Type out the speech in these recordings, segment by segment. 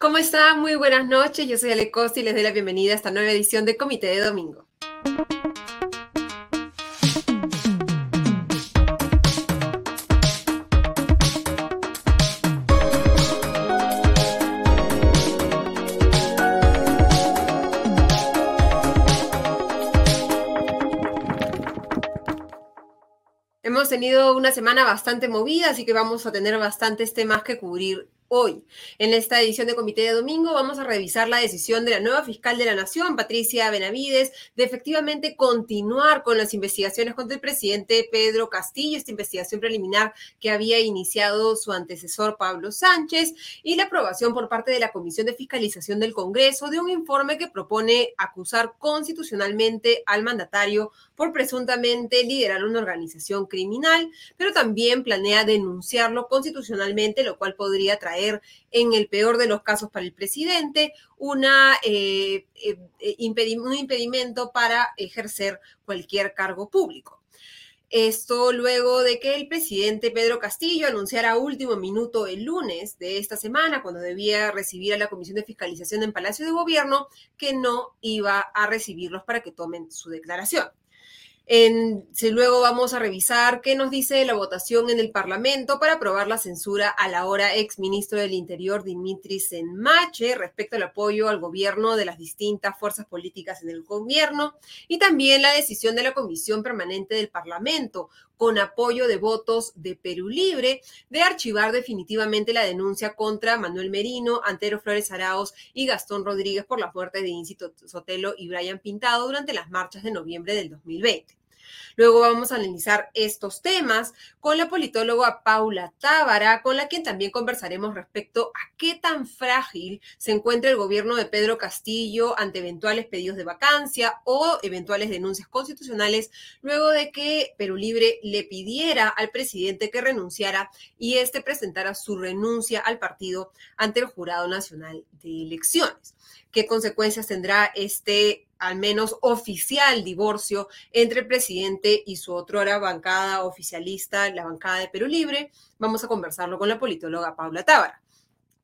¿Cómo están? Muy buenas noches. Yo soy Ale Costa y les doy la bienvenida a esta nueva edición de Comité de Domingo. Hemos tenido una semana bastante movida, así que vamos a tener bastantes temas que cubrir Hoy, en esta edición de Comité de Domingo, vamos a revisar la decisión de la nueva fiscal de la Nación, Patricia Benavides, de efectivamente continuar con las investigaciones contra el presidente Pedro Castillo, esta investigación preliminar que había iniciado su antecesor Pablo Sánchez, y la aprobación por parte de la Comisión de Fiscalización del Congreso de un informe que propone acusar constitucionalmente al mandatario por presuntamente liderar una organización criminal, pero también planea denunciarlo constitucionalmente, lo cual podría traer en el peor de los casos para el presidente, una, eh, eh, un impedimento para ejercer cualquier cargo público. Esto luego de que el presidente Pedro Castillo anunciara a último minuto el lunes de esta semana, cuando debía recibir a la Comisión de Fiscalización en Palacio de Gobierno, que no iba a recibirlos para que tomen su declaración. En, si luego vamos a revisar qué nos dice la votación en el Parlamento para aprobar la censura al ahora ex ministro del Interior Dimitris Senmache respecto al apoyo al gobierno de las distintas fuerzas políticas en el gobierno y también la decisión de la Comisión Permanente del Parlamento con apoyo de votos de Perú Libre de archivar definitivamente la denuncia contra Manuel Merino, Antero Flores Araos y Gastón Rodríguez por la muerte de Incito Sotelo y Brian Pintado durante las marchas de noviembre del 2020. Luego vamos a analizar estos temas con la politóloga Paula Tábara, con la quien también conversaremos respecto a qué tan frágil se encuentra el gobierno de Pedro Castillo ante eventuales pedidos de vacancia o eventuales denuncias constitucionales, luego de que Perú Libre le pidiera al presidente que renunciara y este presentara su renuncia al partido ante el Jurado Nacional de Elecciones. ¿Qué consecuencias tendrá este al menos oficial divorcio entre el presidente y su otrora bancada oficialista, la bancada de Perú Libre. Vamos a conversarlo con la politóloga Paula Tábara.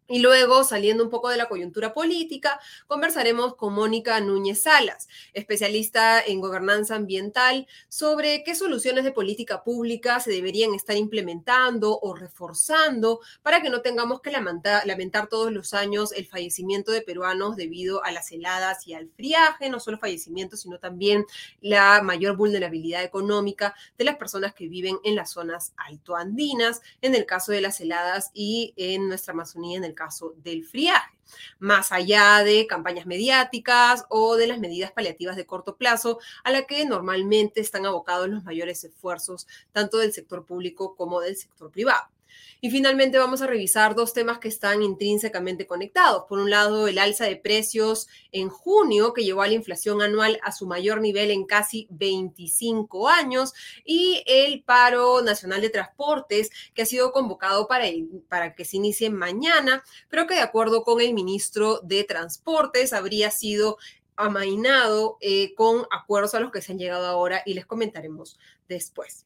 Y luego, saliendo un poco de la coyuntura política, conversaremos con Mónica Núñez Salas, especialista en gobernanza ambiental, sobre qué soluciones de política pública se deberían estar implementando o reforzando para que no tengamos que lamentar, todos los años el fallecimiento de peruanos debido a las heladas y al friaje, no solo fallecimiento, sino también la mayor vulnerabilidad económica de las personas que viven en las zonas altoandinas, en el caso de las heladas y en nuestra Amazonía, en el caso del friaje, más allá de campañas mediáticas o de las medidas paliativas de corto plazo a la que normalmente están abocados los mayores esfuerzos tanto del sector público como del sector privado. Y finalmente vamos a revisar dos temas que están intrínsecamente conectados. Por un lado, el alza de precios en junio, que llevó a la inflación anual a su mayor nivel en casi 25 años, y el paro nacional de transportes, que ha sido convocado para, para que se inicie mañana, pero que de acuerdo con el ministro de Transportes habría sido amainado eh, con acuerdos a los que se han llegado ahora y les comentaremos después.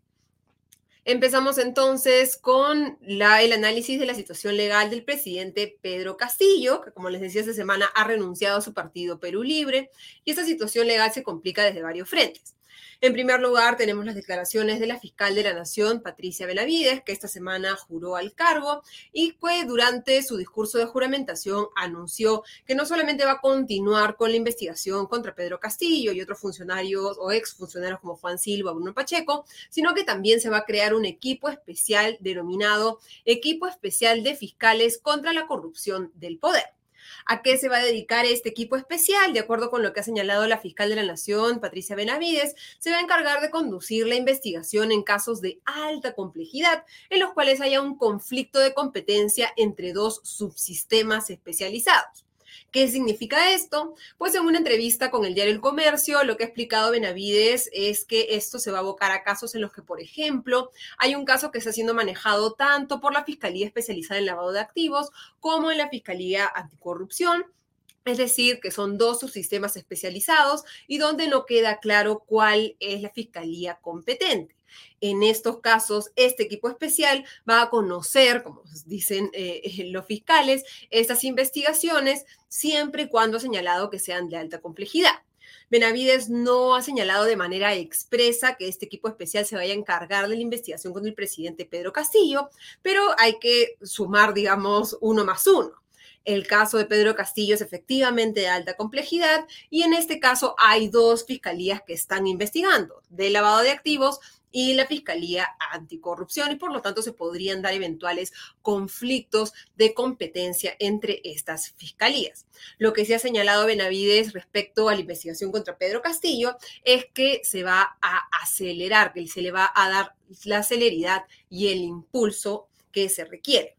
Empezamos entonces con el análisis de la situación legal del presidente Pedro Castillo, que como les decía esta semana ha renunciado a su partido Perú Libre, y esta situación legal se complica desde varios frentes. En primer lugar, tenemos las declaraciones de la fiscal de la Nación, Patricia Benavides, que esta semana juró al cargo y que durante su discurso de juramentación anunció que no solamente va a continuar con la investigación contra Pedro Castillo y otros funcionarios o exfuncionarios como Juan Silva Bruno Pacheco, sino que también se va a crear un equipo especial denominado Equipo Especial de Fiscales contra la Corrupción del Poder. ¿A qué se va a dedicar este equipo especial? De acuerdo con lo que ha señalado la fiscal de la Nación, Patricia Benavides, se va a encargar de conducir la investigación en casos de alta complejidad, en los cuales haya un conflicto de competencia entre dos subsistemas especializados. ¿Qué significa esto? Pues en una entrevista con el diario El Comercio, lo que ha explicado Benavides es que esto se va a abocar a casos en los que, por ejemplo, hay un caso que está siendo manejado tanto por la Fiscalía Especializada en Lavado de Activos como en la Fiscalía Anticorrupción. Es decir, que son dos subsistemas especializados y donde no queda claro cuál es la fiscalía competente. En estos casos, este equipo especial va a conocer, como dicen eh, los fiscales, estas investigaciones siempre y cuando ha señalado que sean de alta complejidad. Benavides no ha señalado de manera expresa que este equipo especial se vaya a encargar de la investigación con el presidente Pedro Castillo, pero hay que sumar, digamos, uno más uno. El caso de Pedro Castillo es efectivamente de alta complejidad y en este caso hay dos fiscalías que están investigando, de lavado de activos y la Fiscalía Anticorrupción y por lo tanto se podrían dar eventuales conflictos de competencia entre estas fiscalías. Lo que se ha señalado Benavides respecto a la investigación contra Pedro Castillo es que se va a acelerar, que se le va a dar la celeridad y el impulso que se requiere.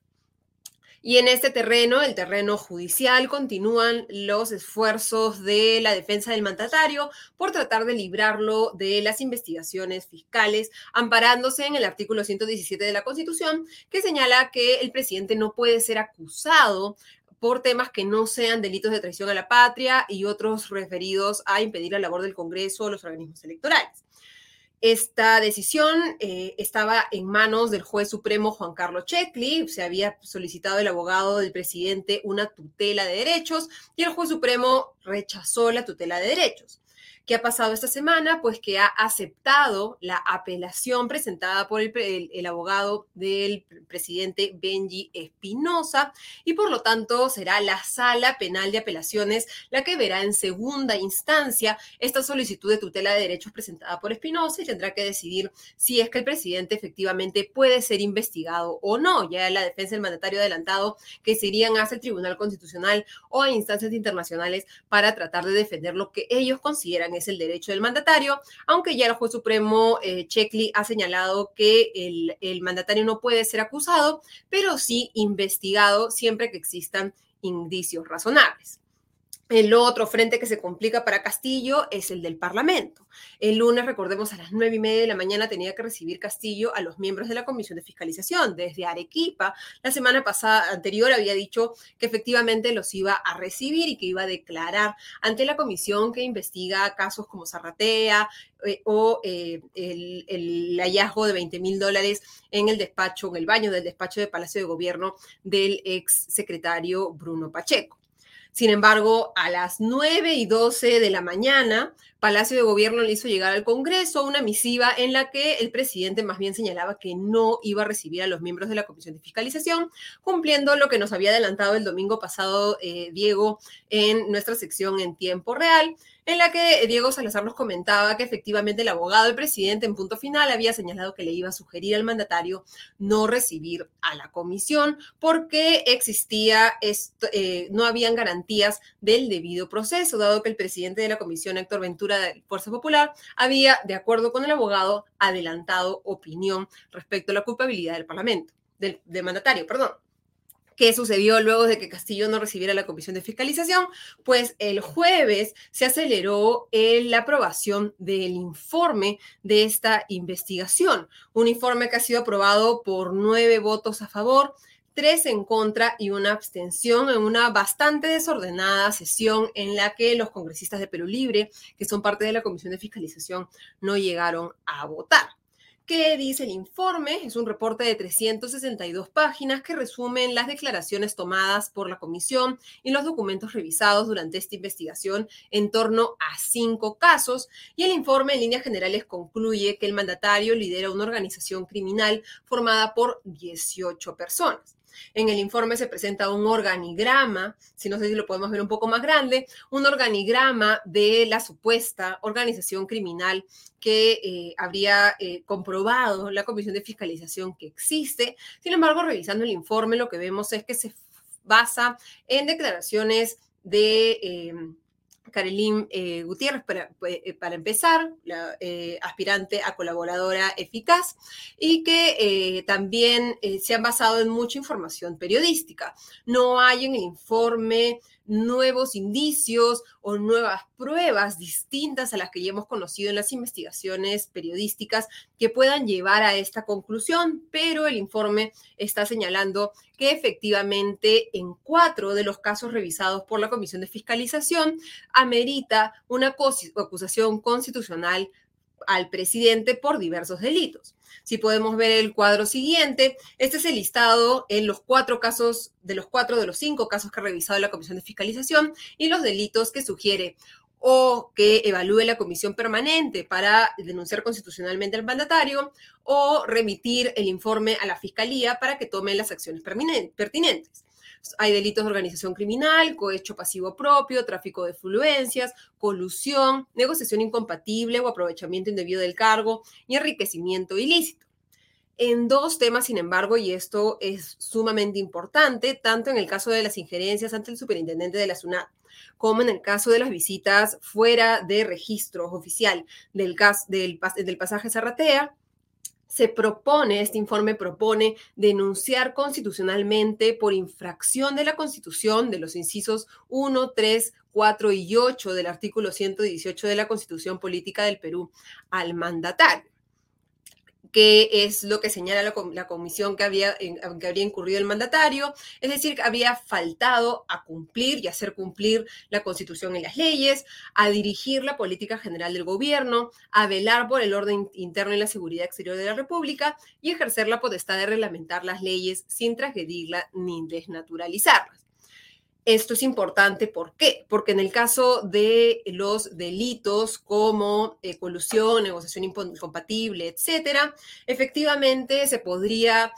Y en este terreno, el terreno judicial, continúan los esfuerzos de la defensa del mandatario por tratar de librarlo de las investigaciones fiscales, amparándose en el artículo 117 de la Constitución, que señala que el presidente no puede ser acusado por temas que no sean delitos de traición a la patria y otros referidos a impedir la labor del Congreso o los organismos electorales. Esta decisión eh, estaba en manos del juez supremo Juan Carlos Checli. Se había solicitado el abogado del presidente una tutela de derechos y el juez supremo rechazó la tutela de derechos. ¿Qué ha pasado esta semana? Pues que ha aceptado la apelación presentada por el, abogado del presidente Benji Espinosa y por lo tanto será la sala penal de apelaciones la que verá en segunda instancia esta solicitud de tutela de derechos presentada por Espinosa y tendrá que decidir si es que el presidente efectivamente puede ser investigado o no. Ya la defensa del mandatario adelantado que se irían hacia el Tribunal Constitucional o a instancias internacionales para tratar de defender lo que ellos consideran es el derecho del mandatario, aunque ya el juez supremo eh, ha señalado que el, el mandatario no puede ser acusado, pero sí investigado siempre que existan indicios razonables. El otro frente que se complica para Castillo es el del Parlamento. El lunes, recordemos, a las nueve y media de la mañana tenía que recibir Castillo a los miembros de la Comisión de Fiscalización desde Arequipa. La semana pasada, anterior, había dicho que efectivamente los iba a recibir y que iba a declarar ante la comisión que investiga casos como Zarratea eh, o eh, el, el, hallazgo de 20 mil dólares en el despacho, en el baño del despacho de Palacio de Gobierno del ex secretario Bruno Pacheco. Sin embargo, a las 9 y 12 de la mañana, Palacio de Gobierno le hizo llegar al Congreso una misiva en la que el presidente más bien señalaba que no iba a recibir a los miembros de la Comisión de Fiscalización, cumpliendo lo que nos había adelantado el domingo pasado eh, Diego en nuestra sección en tiempo real, en la que Diego Salazar nos comentaba que efectivamente el abogado del presidente en punto final había señalado que le iba a sugerir al mandatario no recibir a la comisión porque existía, esto, eh, no habían garantías del debido proceso, dado que el presidente de la comisión, Héctor Ventura de Fuerza Popular, había, de acuerdo con el abogado, adelantado opinión respecto a la culpabilidad del Parlamento, del, del mandatario, perdón. ¿Qué sucedió luego de que Castillo no recibiera la comisión de fiscalización? Pues el jueves se aceleró la aprobación del informe de esta investigación, un informe que ha sido aprobado por nueve votos a favor, tres en contra y una abstención en una bastante desordenada sesión en la que los congresistas de Perú Libre, que son parte de la Comisión de Fiscalización, no llegaron a votar. ¿Qué dice el informe? Es un reporte de 362 páginas que resumen las declaraciones tomadas por la comisión y los documentos revisados durante esta investigación en torno a cinco casos. Y el informe en líneas generales concluye que el mandatario lidera una organización criminal formada por 18 personas. En el informe se presenta un organigrama, si no sé si lo podemos ver un poco más grande, un organigrama de la supuesta organización criminal que eh, habría eh, comprobado la Comisión de Fiscalización que existe. Sin embargo, revisando el informe, lo que vemos es que se basa en declaraciones de... Eh, Carolín eh, Gutiérrez, para, pues, eh, empezar, la, eh, aspirante a colaboradora eficaz, y que eh, también se han basado en mucha información periodística. No hay en el informe nuevos indicios o nuevas pruebas distintas a las que ya hemos conocido en las investigaciones periodísticas que puedan llevar a esta conclusión, pero el informe está señalando que efectivamente en cuatro de los casos revisados por la Comisión de Fiscalización amerita una acusación constitucional al presidente por diversos delitos. Si podemos ver el cuadro siguiente, este es el listado en los cuatro casos, de los cuatro de los cinco casos que ha revisado la Comisión de Fiscalización y los delitos que sugiere o que evalúe la comisión permanente para denunciar constitucionalmente al mandatario o remitir el informe a la fiscalía para que tome las acciones pertinentes. Hay delitos de organización criminal, cohecho pasivo propio, tráfico de fluencias, colusión, negociación incompatible o aprovechamiento indebido del cargo y enriquecimiento ilícito. En dos temas, sin embargo, y esto es sumamente importante, tanto en el caso de las injerencias ante el superintendente de la SUNAT, como en el caso de las visitas fuera de registro oficial del, del, del pasaje Zarratea, se propone, este informe propone denunciar constitucionalmente por infracción de la Constitución de los incisos 1, 3, 4 y 8 del artículo 118 de la Constitución Política del Perú al mandatario que es lo que señala la, comisión que había, que incurrido el mandatario, es decir, que había faltado a cumplir y hacer cumplir la constitución y las leyes, a dirigir la política general del gobierno, a velar por el orden interno y la seguridad exterior de la República y ejercer la potestad de reglamentar las leyes sin transgredirlas ni desnaturalizarlas. Esto es importante, ¿por qué? Porque en el caso de los delitos como eh, colusión, negociación incompatible, etcétera, efectivamente se podría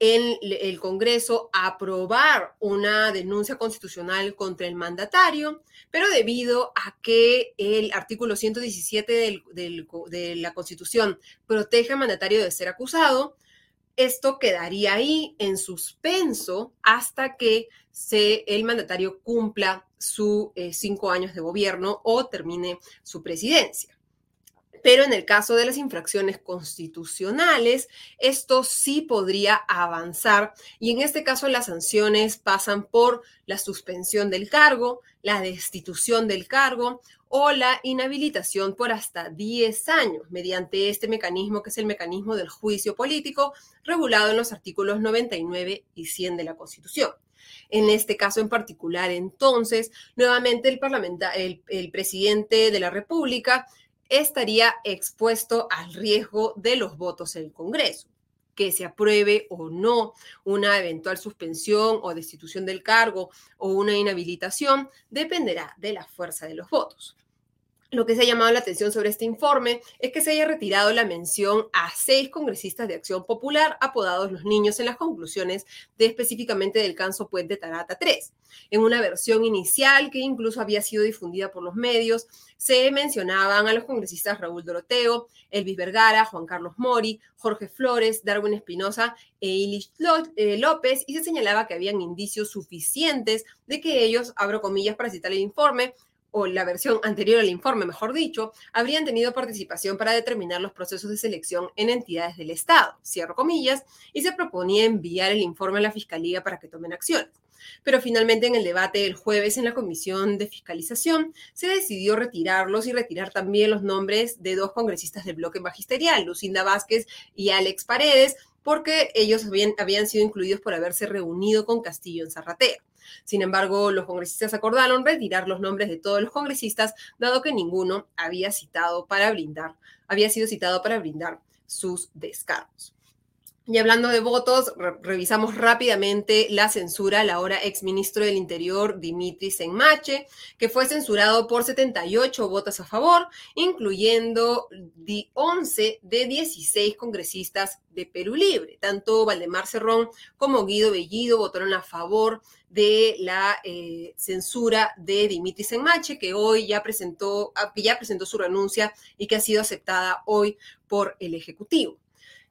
en el Congreso aprobar una denuncia constitucional contra el mandatario, pero debido a que el artículo 117 de la Constitución protege al mandatario de ser acusado, esto quedaría ahí en suspenso hasta que se, el mandatario cumpla sus eh, cinco años de gobierno o termine su presidencia. Pero en el caso de las infracciones constitucionales, esto sí podría avanzar y en este caso las sanciones pasan por la suspensión del cargo, la destitución del cargo o la inhabilitación por hasta 10 años mediante este mecanismo que es el mecanismo del juicio político regulado en los artículos 99 y 100 de la Constitución. En este caso en particular, entonces, nuevamente el, presidente de la República estaría expuesto al riesgo de los votos en el Congreso que se apruebe o no una eventual suspensión o destitución del cargo o una inhabilitación dependerá de la fuerza de los votos. Lo que se ha llamado la atención sobre este informe es que se haya retirado la mención a seis congresistas de Acción Popular apodados los niños en las conclusiones de específicamente del caso Puente Tarata 3. En una versión inicial que incluso había sido difundida por los medios, se mencionaban a los congresistas Raúl Doroteo, Elvis Vergara, Juan Carlos Mori, Jorge Flores, Darwin Espinosa e Ilish eh, López y se señalaba que habían indicios suficientes de que ellos, abro comillas para citar el informe, o la versión anterior al informe, mejor dicho, habrían tenido participación para determinar los procesos de selección en entidades del Estado, cierro comillas, y se proponía enviar el informe a la Fiscalía para que tomen acciones. Pero finalmente en el debate del jueves en la Comisión de Fiscalización se decidió retirarlos y retirar también los nombres de dos congresistas del bloque magisterial, Lucinda Vázquez y Alex Paredes, porque ellos habían, habían sido incluidos por haberse reunido con Castillo en Zarratea. Sin embargo, los congresistas acordaron retirar los nombres de todos los congresistas, dado que ninguno había citado para brindar, había sido citado para brindar sus descargos. Y hablando de votos, revisamos rápidamente la censura al ahora exministro del Interior, Dimitri Senmache, que fue censurado por 78 votos a favor, incluyendo 11 de 16 congresistas de Perú Libre. Tanto Valdemar Cerrón como Guido Bellido votaron a favor de la eh, censura de Dimitri Senmache, que hoy ya presentó, que ya presentó su renuncia y que ha sido aceptada hoy por el Ejecutivo.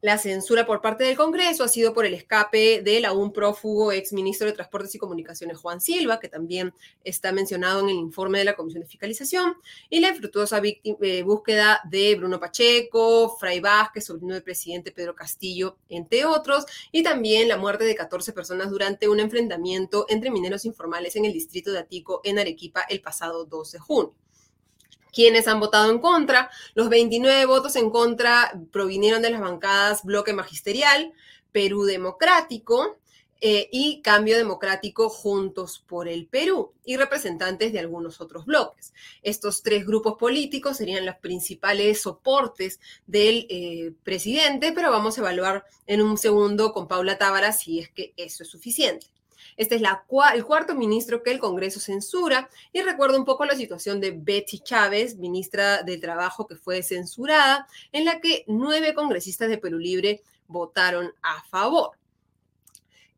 La censura por parte del Congreso ha sido por el escape del aún prófugo ex ministro de Transportes y Comunicaciones Juan Silva, que también está mencionado en el informe de la Comisión de Fiscalización, y la infructuosa eh, búsqueda de Bruno Pacheco, Fray Vázquez, sobrino del presidente Pedro Castillo, entre otros, y también la muerte de 14 personas durante un enfrentamiento entre mineros informales en el distrito de Atico, en Arequipa, el pasado 12 de junio quienes han votado en contra. Los 29 votos en contra provinieron de las bancadas Bloque Magisterial, Perú Democrático, eh, y Cambio Democrático Juntos por el Perú y representantes de algunos otros bloques. Estos tres grupos políticos serían los principales soportes del eh, presidente, pero vamos a evaluar en un segundo con Paula Tábara si es que eso es suficiente. Este es la, el cuarto ministro que el Congreso censura y recuerda un poco la situación de Betty Chávez, ministra del Trabajo que fue censurada, en la que nueve congresistas de Perú Libre votaron a favor.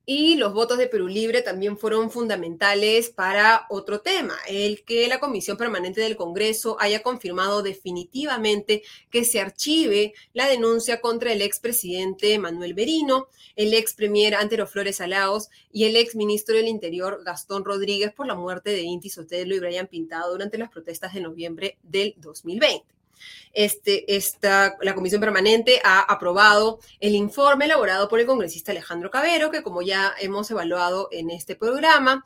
Y los votos de Perú Libre también fueron fundamentales para otro tema, el que la Comisión Permanente del Congreso haya confirmado definitivamente que se archive la denuncia contra el expresidente Manuel Berino, el ex premier Antero Flores Alaos y el ex ministro del Interior Gastón Rodríguez por la muerte de Inti Sotelo y Brian Pintado durante las protestas de noviembre del 2020. Este, la Comisión Permanente ha aprobado el informe elaborado por el congresista Alejandro Cabero, que como ya hemos evaluado en este programa,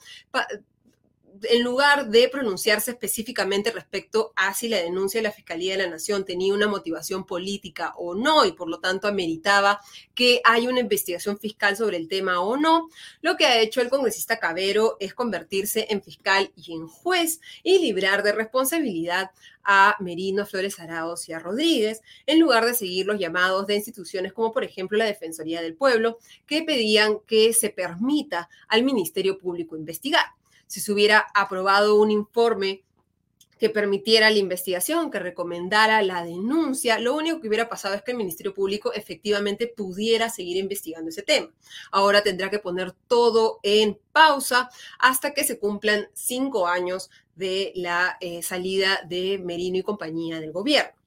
en lugar de pronunciarse específicamente respecto a si la denuncia de la Fiscalía de la Nación tenía una motivación política o no y por lo tanto ameritaba que haya una investigación fiscal sobre el tema o no, lo que ha hecho el congresista Cabero es convertirse en fiscal y en juez y librar de responsabilidad a Merino, Flores Araos y a Rodríguez, en lugar de seguir los llamados de instituciones como por ejemplo la Defensoría del Pueblo, que pedían que se permita al Ministerio Público investigar si se hubiera aprobado un informe que permitiera la investigación, que recomendara la denuncia, lo único que hubiera pasado es que el Ministerio Público efectivamente pudiera seguir investigando ese tema. Ahora tendrá que poner todo en pausa hasta que se cumplan cinco años de la eh, salida de Merino y compañía del gobierno.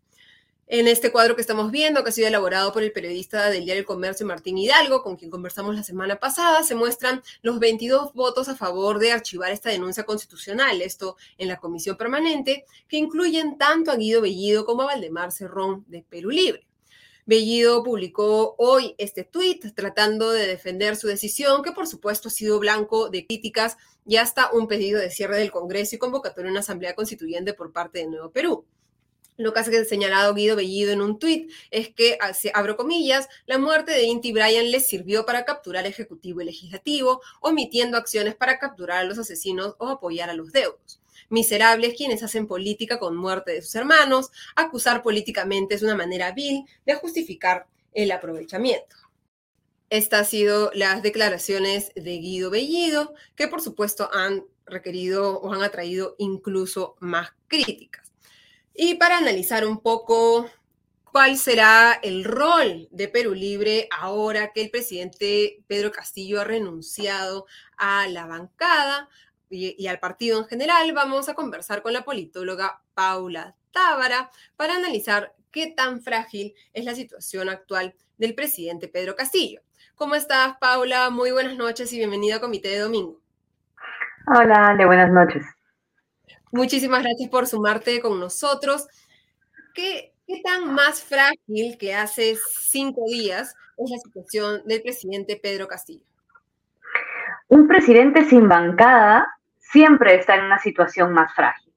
En este cuadro que estamos viendo, que ha sido elaborado por el periodista del diario El Comercio Martín Hidalgo, con quien conversamos la semana pasada, se muestran los 22 votos a favor de archivar esta denuncia constitucional, esto en la comisión permanente, que incluyen tanto a Guido Bellido como a Valdemar Cerrón de Perú Libre. Bellido publicó hoy este tuit tratando de defender su decisión, que por supuesto ha sido blanco de críticas y hasta un pedido de cierre del Congreso y convocatoria a una asamblea constituyente por parte de Nuevo Perú. Lo que ha señalado Guido Bellido en un tuit es que, abro comillas, la muerte de Inti Bryan les sirvió para capturar ejecutivo y legislativo, omitiendo acciones para capturar a los asesinos o apoyar a los deudos. Miserables quienes hacen política con muerte de sus hermanos, acusar políticamente es una manera vil de justificar el aprovechamiento. Estas han sido las declaraciones de Guido Bellido, que por supuesto han requerido o han atraído incluso más críticas. Y para analizar un poco cuál será el rol de Perú Libre ahora que el presidente Pedro Castillo ha renunciado a la bancada y, al partido en general, vamos a conversar con la politóloga Paula Tábara para analizar qué tan frágil es la situación actual del presidente Pedro Castillo. ¿Cómo estás, Paula? Muy buenas noches y bienvenida a Comité de Domingo. Hola, de buenas noches. Muchísimas gracias por sumarte con nosotros. ¿Qué, ¿Qué, tan más frágil que hace cinco días es la situación del presidente Pedro Castillo? Un presidente sin bancada siempre está en una situación más frágil.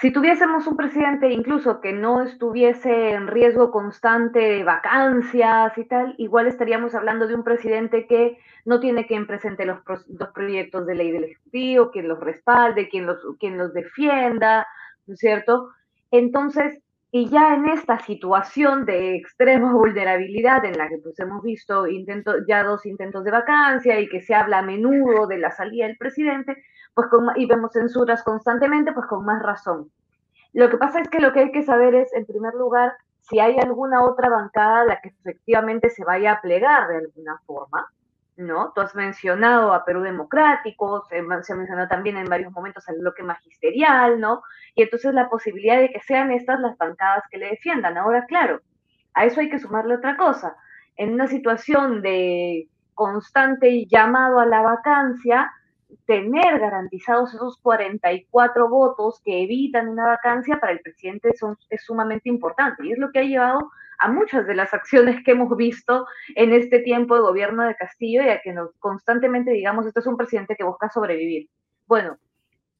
Si tuviésemos un presidente incluso que no estuviese en riesgo constante de vacancias y tal, igual estaríamos hablando de un presidente que no tiene quien presente los, proyectos de ley del Ejecutivo, quien los respalde, quien los, quien los defienda, ¿no es cierto? Entonces, y ya en esta situación de extrema vulnerabilidad en la que pues hemos visto ya dos intentos de vacancia y que se habla a menudo de la salida del presidente, pues y vemos censuras constantemente, pues con más razón. Lo que pasa es que lo que hay que saber es, en primer lugar, si hay alguna otra bancada a la que efectivamente se vaya a plegar de alguna forma, ¿no? Tú has mencionado a Perú Democrático, se, se mencionado también en varios momentos al bloque magisterial, ¿no? Y entonces la posibilidad de que sean estas las bancadas que le defiendan. Ahora, claro, a eso hay que sumarle otra cosa. En una situación de constante llamado a la vacancia, tener garantizados esos 44 votos que evitan una vacancia para el presidente son, es sumamente importante y es lo que ha llevado a muchas de las acciones que hemos visto en este tiempo de gobierno de Castillo y a que nos constantemente digamos, esto es un presidente que busca sobrevivir. Bueno,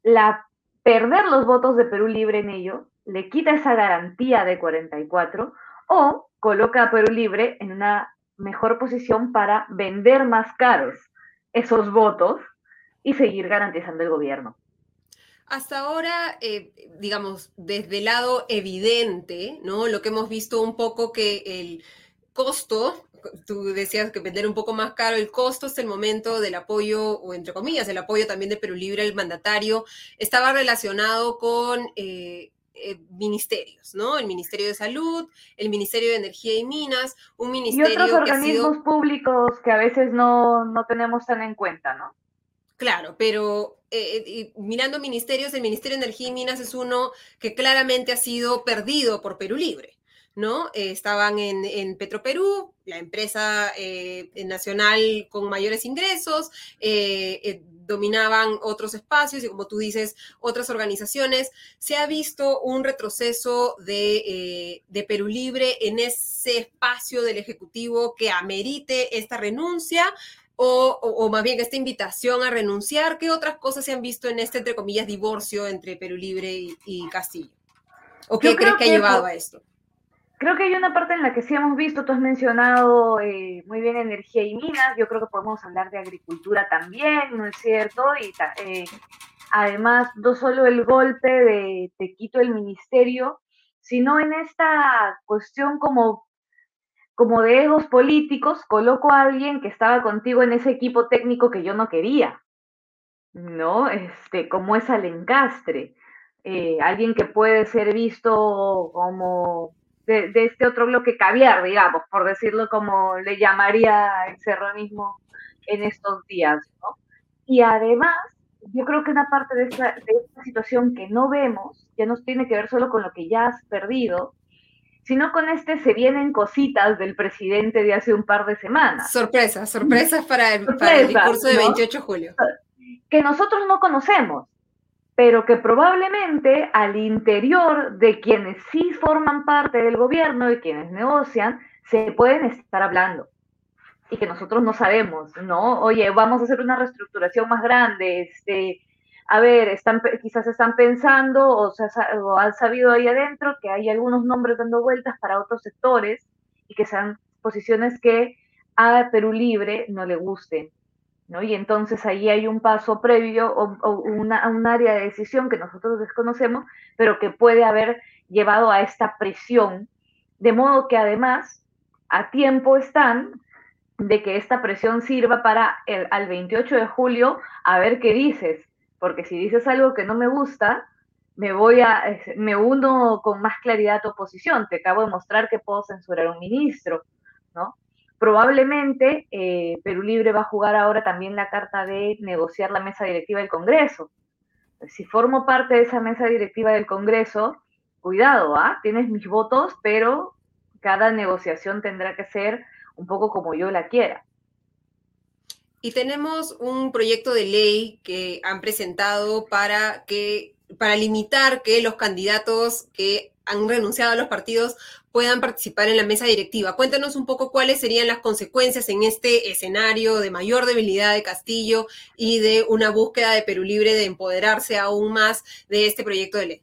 la, perder los votos de Perú Libre en ello le quita esa garantía de 44 o coloca a Perú Libre en una mejor posición para vender más caros esos votos y seguir garantizando el gobierno. Hasta ahora, eh, digamos, desde el lado evidente, ¿no? Lo que hemos visto un poco que el costo, tú decías que vender un poco más caro, el costo es el momento del apoyo, o entre comillas, el apoyo también de Perú Libre al mandatario, estaba relacionado con eh, eh, ministerios, ¿no? El Ministerio de Salud, el Ministerio de Energía y Minas, un ministerio... Y otros organismos públicos que a veces no, no tenemos tan en cuenta, ¿no? Claro, pero eh, eh, mirando ministerios, el Ministerio de Energía y Minas es uno que claramente ha sido perdido por Perú Libre. ¿no? Eh, estaban en, en, Petroperú, la empresa nacional con mayores ingresos, dominaban otros espacios y como tú dices, otras organizaciones. Se ha visto un retroceso de, de Perú Libre en ese espacio del Ejecutivo que amerite esta renuncia, o, más bien esta invitación a renunciar? ¿Qué otras cosas se han visto en este, entre comillas, divorcio entre Perú Libre y, Castillo? ¿O qué crees que, ha llevado a esto? Creo que hay una parte en la que sí hemos visto, tú has mencionado eh, muy bien energía y minas, yo creo que podemos hablar de agricultura también, ¿no es cierto? Y eh, además, no solo el golpe de te quito el ministerio, sino en esta cuestión como como de egos políticos, coloco a alguien que estaba contigo en ese equipo técnico que yo no quería, ¿no? Este, como es al encastre, eh, alguien que puede ser visto como de, este otro bloque caviar, digamos, por decirlo como le llamaría el serronismo en estos días, ¿no? Y además, yo creo que una parte de esta, de esta situación que no vemos, ya no tiene que ver solo con lo que ya has perdido, sino con este se vienen cositas del presidente de hace un par de semanas. Sorpresas, sorpresas para el, discurso de 28 de julio. Que nosotros no conocemos, pero que probablemente al interior de quienes sí forman parte del gobierno y quienes negocian, se pueden estar hablando. Y que nosotros no sabemos, ¿no? Oye, vamos a hacer una reestructuración más grande, este, a ver, están, quizás están pensando o, se han sabido ahí adentro que hay algunos nombres dando vueltas para otros sectores y que sean posiciones que a Perú Libre no le gusten. ¿no? Y entonces ahí hay un paso previo o, un área de decisión que nosotros desconocemos, pero que puede haber llevado a esta presión, de modo que además a tiempo están de que esta presión sirva para el, al 28 de julio a ver qué dices, porque si dices algo que no me gusta, me voy a, me uno con más claridad a tu posición, te acabo de mostrar que puedo censurar a un ministro, ¿no? Probablemente eh, Perú Libre va a jugar ahora también la carta de negociar la mesa directiva del Congreso. Si formo parte de esa mesa directiva del Congreso, cuidado, ¿ah? Tienes mis votos, pero cada negociación tendrá que ser un poco como yo la quiera. Y tenemos un proyecto de ley que han presentado para que para limitar que los candidatos que han renunciado a los partidos puedan participar en la mesa directiva. Cuéntanos un poco cuáles serían las consecuencias en este escenario de mayor debilidad de Castillo y de una búsqueda de Perú Libre de empoderarse aún más de este proyecto de ley.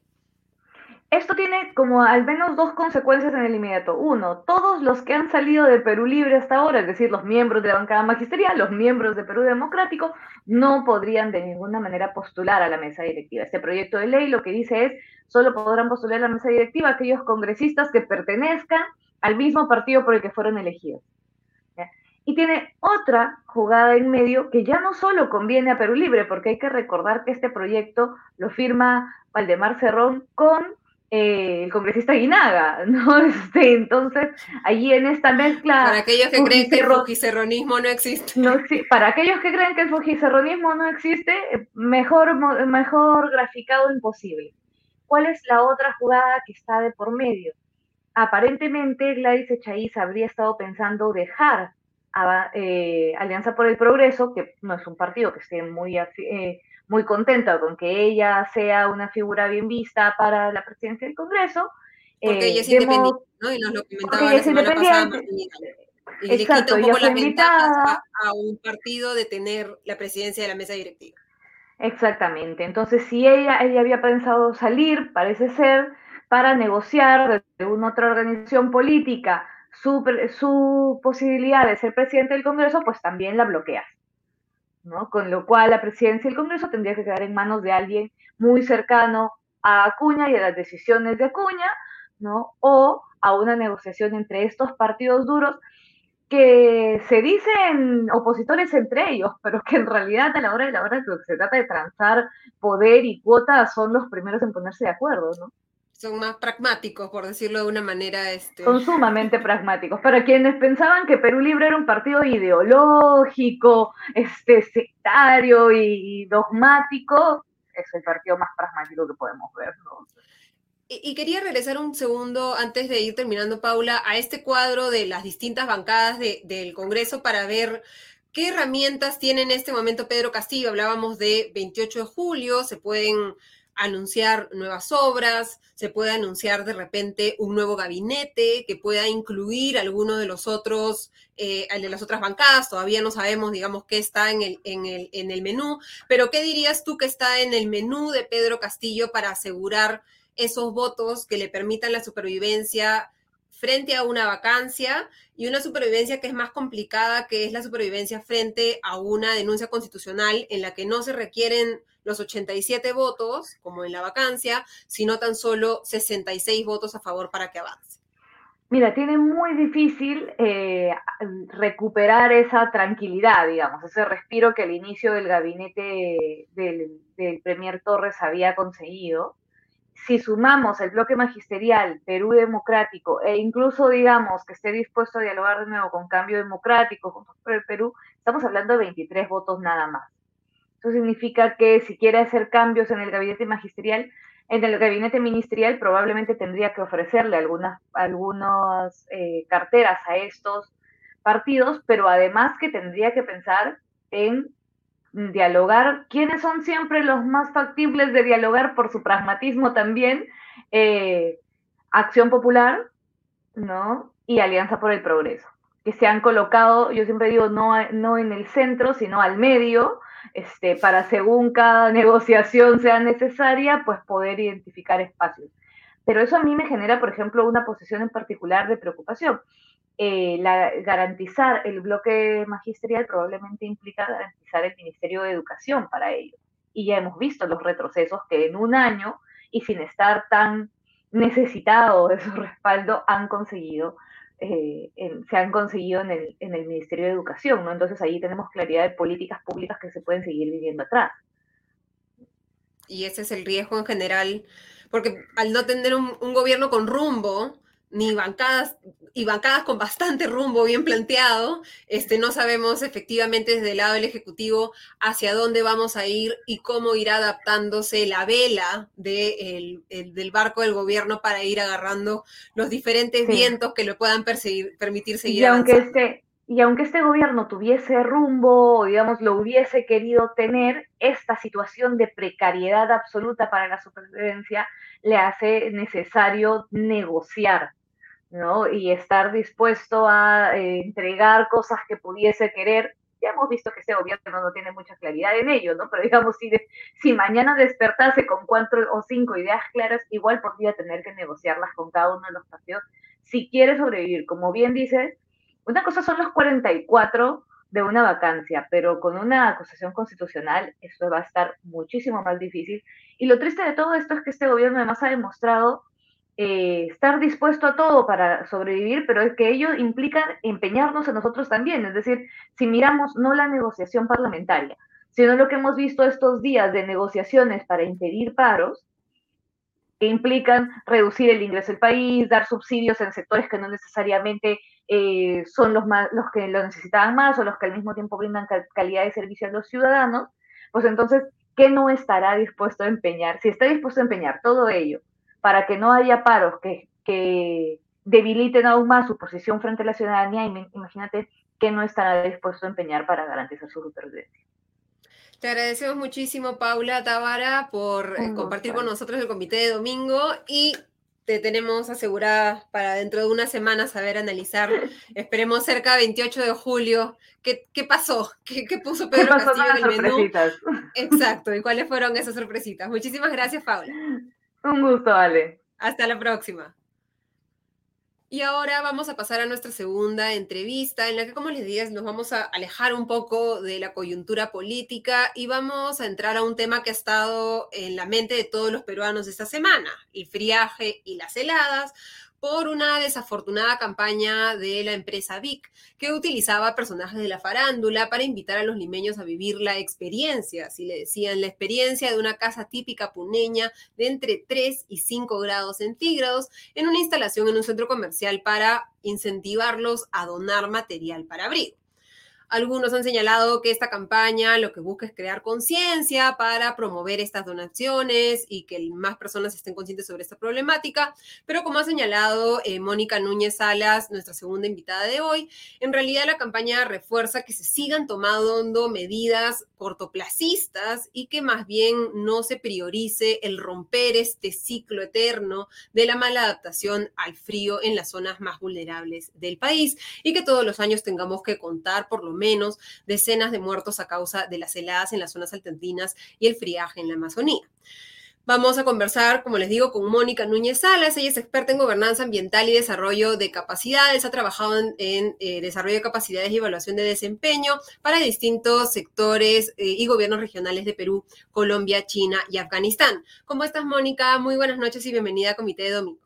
Esto tiene como al menos dos consecuencias en el inmediato. Uno, todos los que han salido de Perú Libre hasta ahora, es decir, los miembros de la bancada magisterial, los miembros de Perú Democrático, no podrían de ninguna manera postular a la mesa directiva. Este proyecto de ley lo que dice es, solo podrán postular a la mesa directiva aquellos congresistas que pertenezcan al mismo partido por el que fueron elegidos. Y tiene otra jugada en medio que ya no solo conviene a Perú Libre, porque hay que recordar que este proyecto lo firma Valdemar Cerrón con eh, el congresista Guinaga, ¿no? Este, entonces, allí en esta mezcla... Para aquellos que creen que el fujicerronismo no existe. No, para aquellos que creen que el fujicerronismo no existe, mejor, mejor graficado imposible. ¿Cuál es la otra jugada que está de por medio? Aparentemente Gladys Echaíz habría estado pensando dejar a eh, Alianza por el Progreso, que no es un partido que esté muy... Eh, muy contenta con que ella sea una figura bien vista para la presidencia del Congreso. Porque ella es eh, independiente, ¿no? Y nos lo comentaba la semana pasada Y Exacto, le quita un poco las ventajas a, un partido de tener la presidencia de la mesa directiva. Exactamente. Entonces, si ella, ella había pensado salir, parece ser, para negociar de una otra organización política su, su posibilidad de ser presidente del Congreso, pues también la bloqueas. ¿No? Con lo cual la presidencia y el Congreso tendría que quedar en manos de alguien muy cercano a Acuña y a las decisiones de Acuña, ¿no? O a una negociación entre estos partidos duros que se dicen opositores entre ellos, pero que en realidad a la hora de la hora que se trata de transar poder y cuotas son los primeros en ponerse de acuerdo, ¿no? Son más pragmáticos, por decirlo de una manera. Este... Son sumamente pragmáticos. Para quienes pensaban que Perú Libre era un partido ideológico, este, sectario y dogmático, es el partido más pragmático que podemos ver, ¿no? Y, quería regresar un segundo antes de ir terminando, Paula, a este cuadro de las distintas bancadas del Congreso para ver qué herramientas tiene en este momento Pedro Castillo. Hablábamos de 28 de julio, se pueden anunciar nuevas obras, se puede anunciar de repente un nuevo gabinete que pueda incluir alguno de los otros, eh, de las otras bancadas. Todavía no sabemos, digamos, qué está en el, en, el, en el menú, pero ¿qué dirías tú que está en el menú de Pedro Castillo para asegurar esos votos que le permitan la supervivencia frente a una vacancia y una supervivencia que es más complicada, que es la supervivencia frente a una denuncia constitucional en la que no se requieren los 87 votos, como en la vacancia, sino tan solo 66 votos a favor para que avance. Mira, tiene muy difícil eh, recuperar esa tranquilidad, digamos, ese respiro que al inicio del gabinete del, del Premier Torres había conseguido si sumamos el bloque magisterial, Perú Democrático, e incluso digamos que esté dispuesto a dialogar de nuevo con Cambio Democrático, por el Perú, estamos hablando de 23 votos nada más. Eso significa que si quiere hacer cambios en el gabinete magisterial, en el gabinete ministerial probablemente tendría que ofrecerle algunas, algunas eh, carteras a estos partidos, pero además que tendría que pensar en dialogar, quiénes son siempre los más factibles de dialogar por su pragmatismo también, eh, Acción Popular, ¿no? Y Alianza por el Progreso, que se han colocado, yo siempre digo, no, no en el centro, sino al medio, este, para según cada negociación sea necesaria, pues poder identificar espacios. Pero eso a mí me genera, por ejemplo, una posición en particular de preocupación. Eh, la, garantizar el bloque magisterial probablemente implica garantizar el Ministerio de Educación para ello. Y ya hemos visto los retrocesos que en un año y sin estar tan necesitado de su respaldo han conseguido, eh, se han conseguido en el, en el Ministerio de Educación, ¿no? Entonces ahí tenemos claridad de políticas públicas que se pueden seguir viviendo atrás. Y ese es el riesgo en general, porque al no tener un gobierno con rumbo, ni bancadas y bancadas con bastante rumbo bien planteado. Este, no sabemos efectivamente desde el lado del Ejecutivo hacia dónde vamos a ir y cómo irá adaptándose la vela de del barco del gobierno para ir agarrando los diferentes vientos que lo puedan permitir seguir y aunque este Y aunque este gobierno tuviese rumbo, o digamos, lo hubiese querido tener, esta situación de precariedad absoluta para la supervivencia le hace necesario negociar ¿no? Y estar dispuesto a eh, entregar cosas que pudiese querer. Ya hemos visto que ese gobierno no tiene mucha claridad en ello, ¿no? Pero digamos, si, si mañana despertase con cuatro o cinco ideas claras, igual podría tener que negociarlas con cada uno de los partidos si quiere sobrevivir. Como bien dices, una cosa son los 44 de una vacancia, pero con una acusación constitucional eso va a estar muchísimo más difícil. Y lo triste de todo esto es que este gobierno además ha demostrado eh, estar dispuesto a todo para sobrevivir, pero es que ello implica empeñarnos en nosotros también. Es decir, si miramos no la negociación parlamentaria, sino lo que hemos visto estos días de negociaciones para impedir paros, que implican reducir el ingreso del país, dar subsidios en sectores que no necesariamente eh, son los, más, los que lo necesitaban más o los que al mismo tiempo brindan calidad de servicio a los ciudadanos, pues entonces, ¿qué no estará dispuesto a empeñar? Si está dispuesto a empeñar todo ello para que no haya paros que, que debiliten aún más su posición frente a la ciudadanía, imagínate que no estará dispuesto a empeñar para garantizar su supervivencia. Te agradecemos muchísimo, Paula Tavara, por eh, compartir con nosotros el comité de domingo y te tenemos asegurada para dentro de una semana saber analizar, esperemos cerca del 28 de julio, qué, qué pasó, ¿Qué, qué, puso Pedro Castillo en el menú. Exacto, y cuáles fueron esas sorpresitas. Muchísimas gracias, Paula. Un gusto, Ale. Hasta la próxima. Y ahora vamos a pasar a nuestra segunda entrevista, en la que, como les dije, nos vamos a alejar un poco de la coyuntura política y vamos a entrar a un tema que ha estado en la mente de todos los peruanos esta semana, el friaje y las heladas, por una desafortunada campaña de la empresa Vic, que utilizaba personajes de la farándula para invitar a los limeños a vivir la experiencia, si le decían la experiencia de una casa típica puneña de entre 3 y 5 grados centígrados en una instalación en un centro comercial para incentivarlos a donar material para abrigo. Algunos han señalado que esta campaña lo que busca es crear conciencia para promover estas donaciones y que más personas estén conscientes sobre esta problemática, pero como ha señalado eh, Mónica Núñez Salas, nuestra segunda invitada de hoy, en realidad la campaña refuerza que se sigan tomando medidas cortoplacistas y que más bien no se priorice el romper este ciclo eterno de la mala adaptación al frío en las zonas más vulnerables del país y que todos los años tengamos que contar por lo menos decenas de muertos a causa de las heladas en las zonas altandinas y el friaje en la Amazonía. Vamos a conversar, como les digo, con Mónica Núñez Salas. Ella es experta en gobernanza ambiental y desarrollo de capacidades. Ha trabajado en, eh, desarrollo de capacidades y evaluación de desempeño para distintos sectores eh, y gobiernos regionales de Perú, Colombia, China y Afganistán. ¿Cómo estás, Mónica? Muy buenas noches y bienvenida a Comité de Domingo.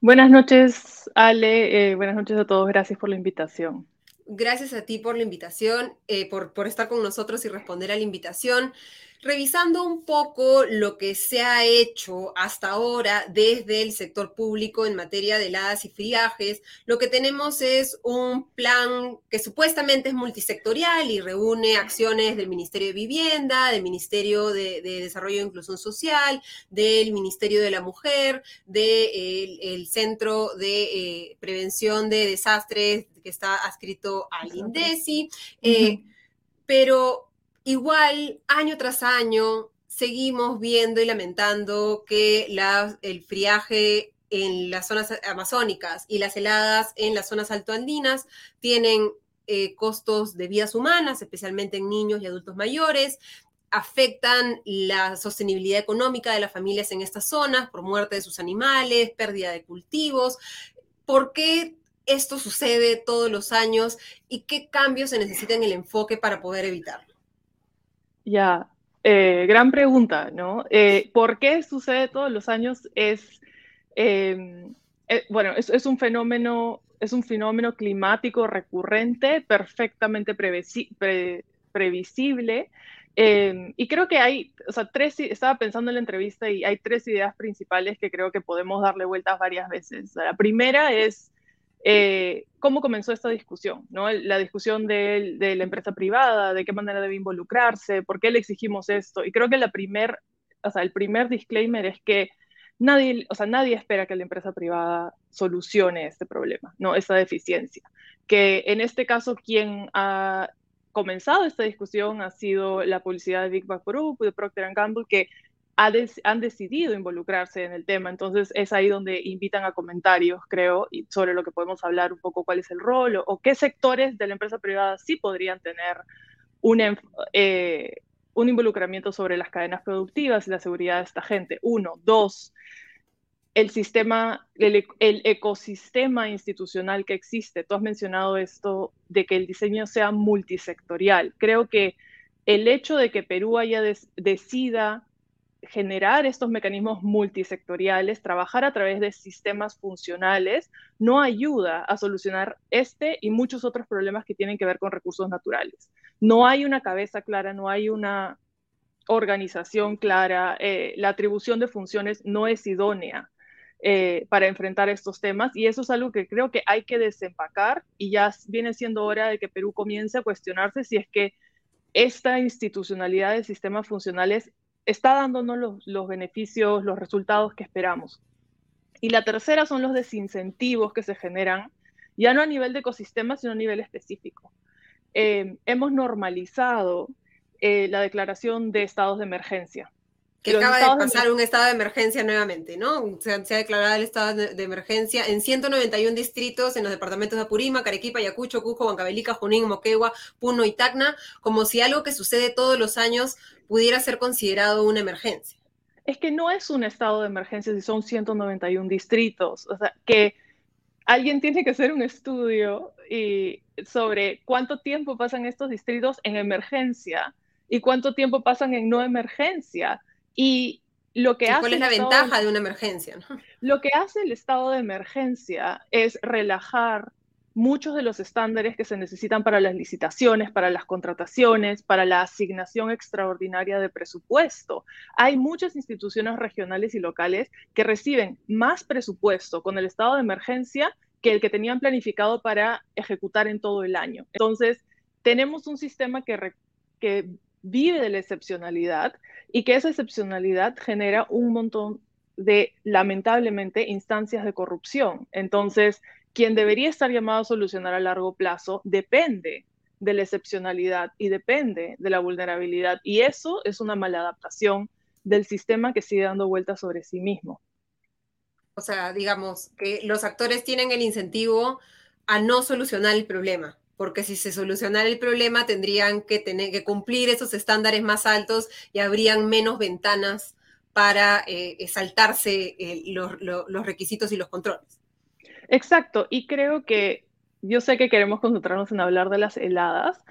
Buenas noches, Ale. Eh, buenas noches a todos. Gracias por la invitación gracias a ti por la invitación, eh, por, por, estar con nosotros y responder a la invitación. Revisando un poco lo que se ha hecho hasta ahora desde el sector público en materia de heladas y friajes, lo que tenemos es un plan que supuestamente es multisectorial y reúne acciones del Ministerio de Vivienda, del Ministerio de, Desarrollo e Inclusión Social, del Ministerio de la Mujer, del Centro de eh, Prevención de Desastres que está adscrito al INDECI. Eh, pero igual, año tras año, seguimos viendo y lamentando que el friaje en las zonas amazónicas y las heladas en las zonas altoandinas tienen eh, costos de vidas humanas, especialmente en niños y adultos mayores, afectan la sostenibilidad económica de las familias en estas zonas por muerte de sus animales, pérdida de cultivos. ¿Por qué esto sucede todos los años y qué cambios se necesitan en el enfoque para poder evitarlo? Ya, eh, gran pregunta, ¿no? Eh, ¿Por qué sucede todos los años? Es, em, eh, bueno, es, un fenómeno, es un fenómeno climático recurrente, perfectamente previsible. Em, y creo que hay, o sea, tres, estaba pensando en la entrevista y hay tres ideas principales que creo que podemos darle vueltas varias veces. La primera es eh, cómo comenzó esta discusión, ¿no? La discusión de, la empresa privada, de qué manera debe involucrarse, por qué le exigimos esto. Y creo que la primer, o sea, el primer disclaimer es que nadie, o sea, nadie espera que la empresa privada solucione este problema, ¿no? Esta deficiencia. Que en este caso quien ha comenzado esta discusión ha sido la publicidad de Big Bang Group, de Procter Gamble, que han decidido involucrarse en el tema. Entonces es ahí donde invitan a comentarios, creo, y sobre lo que podemos hablar un poco cuál es el rol o, qué sectores de la empresa privada sí podrían tener un, eh, un involucramiento sobre las cadenas productivas y la seguridad de esta gente. Uno. Dos, el sistema, el, ecosistema institucional que existe. Tú has mencionado esto de que el diseño sea multisectorial. Creo que el hecho de que Perú haya decida generar estos mecanismos multisectoriales, trabajar a través de sistemas funcionales, no ayuda a solucionar este y muchos otros problemas que tienen que ver con recursos naturales. No hay una cabeza clara, no hay una organización clara, eh, la atribución de funciones no es idónea eh, para enfrentar estos temas y eso es algo que creo que hay que desempacar y ya viene siendo hora de que Perú comience a cuestionarse si es que esta institucionalidad de sistemas funcionales está dándonos los, beneficios, los resultados que esperamos. Y la tercera son los desincentivos que se generan, ya no a nivel de ecosistema, sino a nivel específico. Eh, hemos normalizado eh, la declaración de estados de emergencia. Que acaba de pasar un estado de emergencia nuevamente, ¿no? Se, ha declarado el estado de, emergencia en 191 distritos en los departamentos de Apurímac, Arequipa, Ayacucho, Cusco, Huancavelica, Junín, Moquegua, Puno y Tacna, como si algo que sucede todos los años pudiera ser considerado una emergencia. Es que no es un estado de emergencia si son 191 distritos, o sea, que alguien tiene que hacer un estudio y, sobre cuánto tiempo pasan estos distritos en emergencia y cuánto tiempo pasan en no emergencia. Y lo que hace ¿Cuál es la ventaja de, una emergencia? Lo que hace el estado de emergencia es relajar muchos de los estándares que se necesitan para las licitaciones, para las contrataciones, para la asignación extraordinaria de presupuesto. Hay muchas instituciones regionales y locales que reciben más presupuesto con el estado de emergencia que el que tenían planificado para ejecutar en todo el año. Entonces, tenemos un sistema que, que vive de la excepcionalidad y que esa excepcionalidad genera un montón de, lamentablemente, instancias de corrupción. Entonces, quien debería estar llamado a solucionar a largo plazo depende de la excepcionalidad y depende de la vulnerabilidad. Y eso es una mala adaptación del sistema que sigue dando vueltas sobre sí mismo. O sea, digamos que los actores tienen el incentivo a no solucionar el problema, porque si se solucionara el problema tendrían que tener que cumplir esos estándares más altos y habrían menos ventanas para eh, saltarse eh, los requisitos y los controles. Exacto, y creo que yo sé que queremos concentrarnos en hablar de las heladas,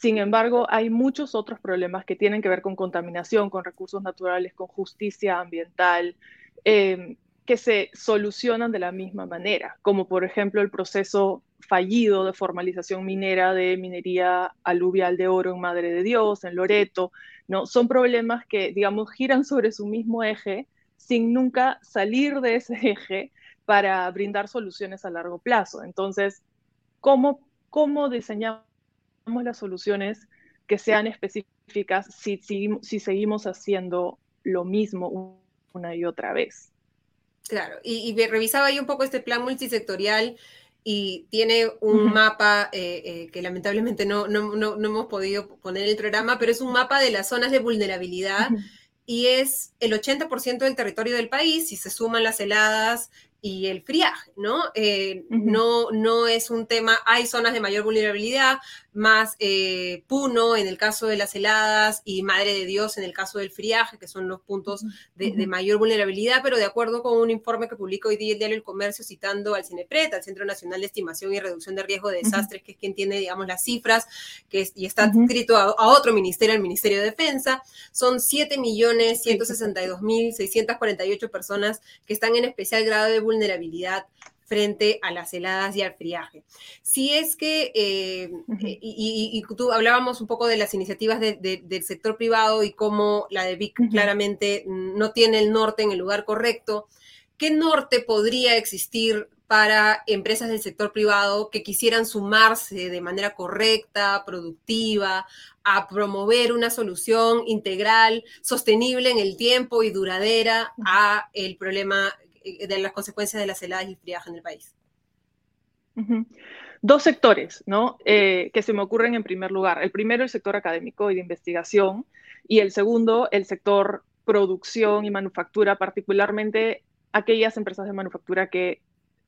sin embargo, hay muchos otros problemas que tienen que ver con contaminación, con recursos naturales, con justicia ambiental, em, que se solucionan de la misma manera, como por ejemplo el proceso fallido de formalización minera de minería aluvial de oro en Madre de Dios, en Loreto, ¿no? Son problemas que, digamos, giran sobre su mismo eje sin nunca salir de ese eje para brindar soluciones a largo plazo. Entonces, ¿cómo, cómo diseñamos las soluciones que sean específicas si, si, seguimos haciendo lo mismo una y otra vez? Claro, y, revisaba ahí un poco este plan multisectorial y tiene un mapa eh, eh, que lamentablemente no, no, no, hemos podido poner en el programa, pero es un mapa de las zonas de vulnerabilidad y es el 80% del territorio del país, si se suman las heladas y el friaje, ¿no? Eh, no, no es un tema, hay zonas de mayor vulnerabilidad, más eh, Puno en el caso de las heladas y Madre de Dios en el caso del friaje, que son los puntos de, mayor vulnerabilidad, pero de acuerdo con un informe que publicó hoy día el Diario El Comercio citando al CINEPRET, al Centro Nacional de Estimación y Reducción de Riesgo de Desastres, que es quien tiene, digamos, las cifras, que y está escrito a, otro ministerio, el Ministerio de Defensa, son 7.662.648 personas que están en especial grado de vulnerabilidad frente a las heladas y al friaje. Si es que, eh, y, tú hablábamos un poco de las iniciativas del sector privado y cómo la de Vic claramente no tiene el norte en el lugar correcto, ¿qué norte podría existir para empresas del sector privado que quisieran sumarse de manera correcta, productiva, a promover una solución integral, sostenible en el tiempo y duradera a el problema eh, de las consecuencias de las heladas y friaje en el país. Dos sectores, ¿no? Eh, que se me ocurren en primer lugar. El primero, el sector académico y de investigación, y el segundo, el sector producción y manufactura, particularmente aquellas empresas de manufactura que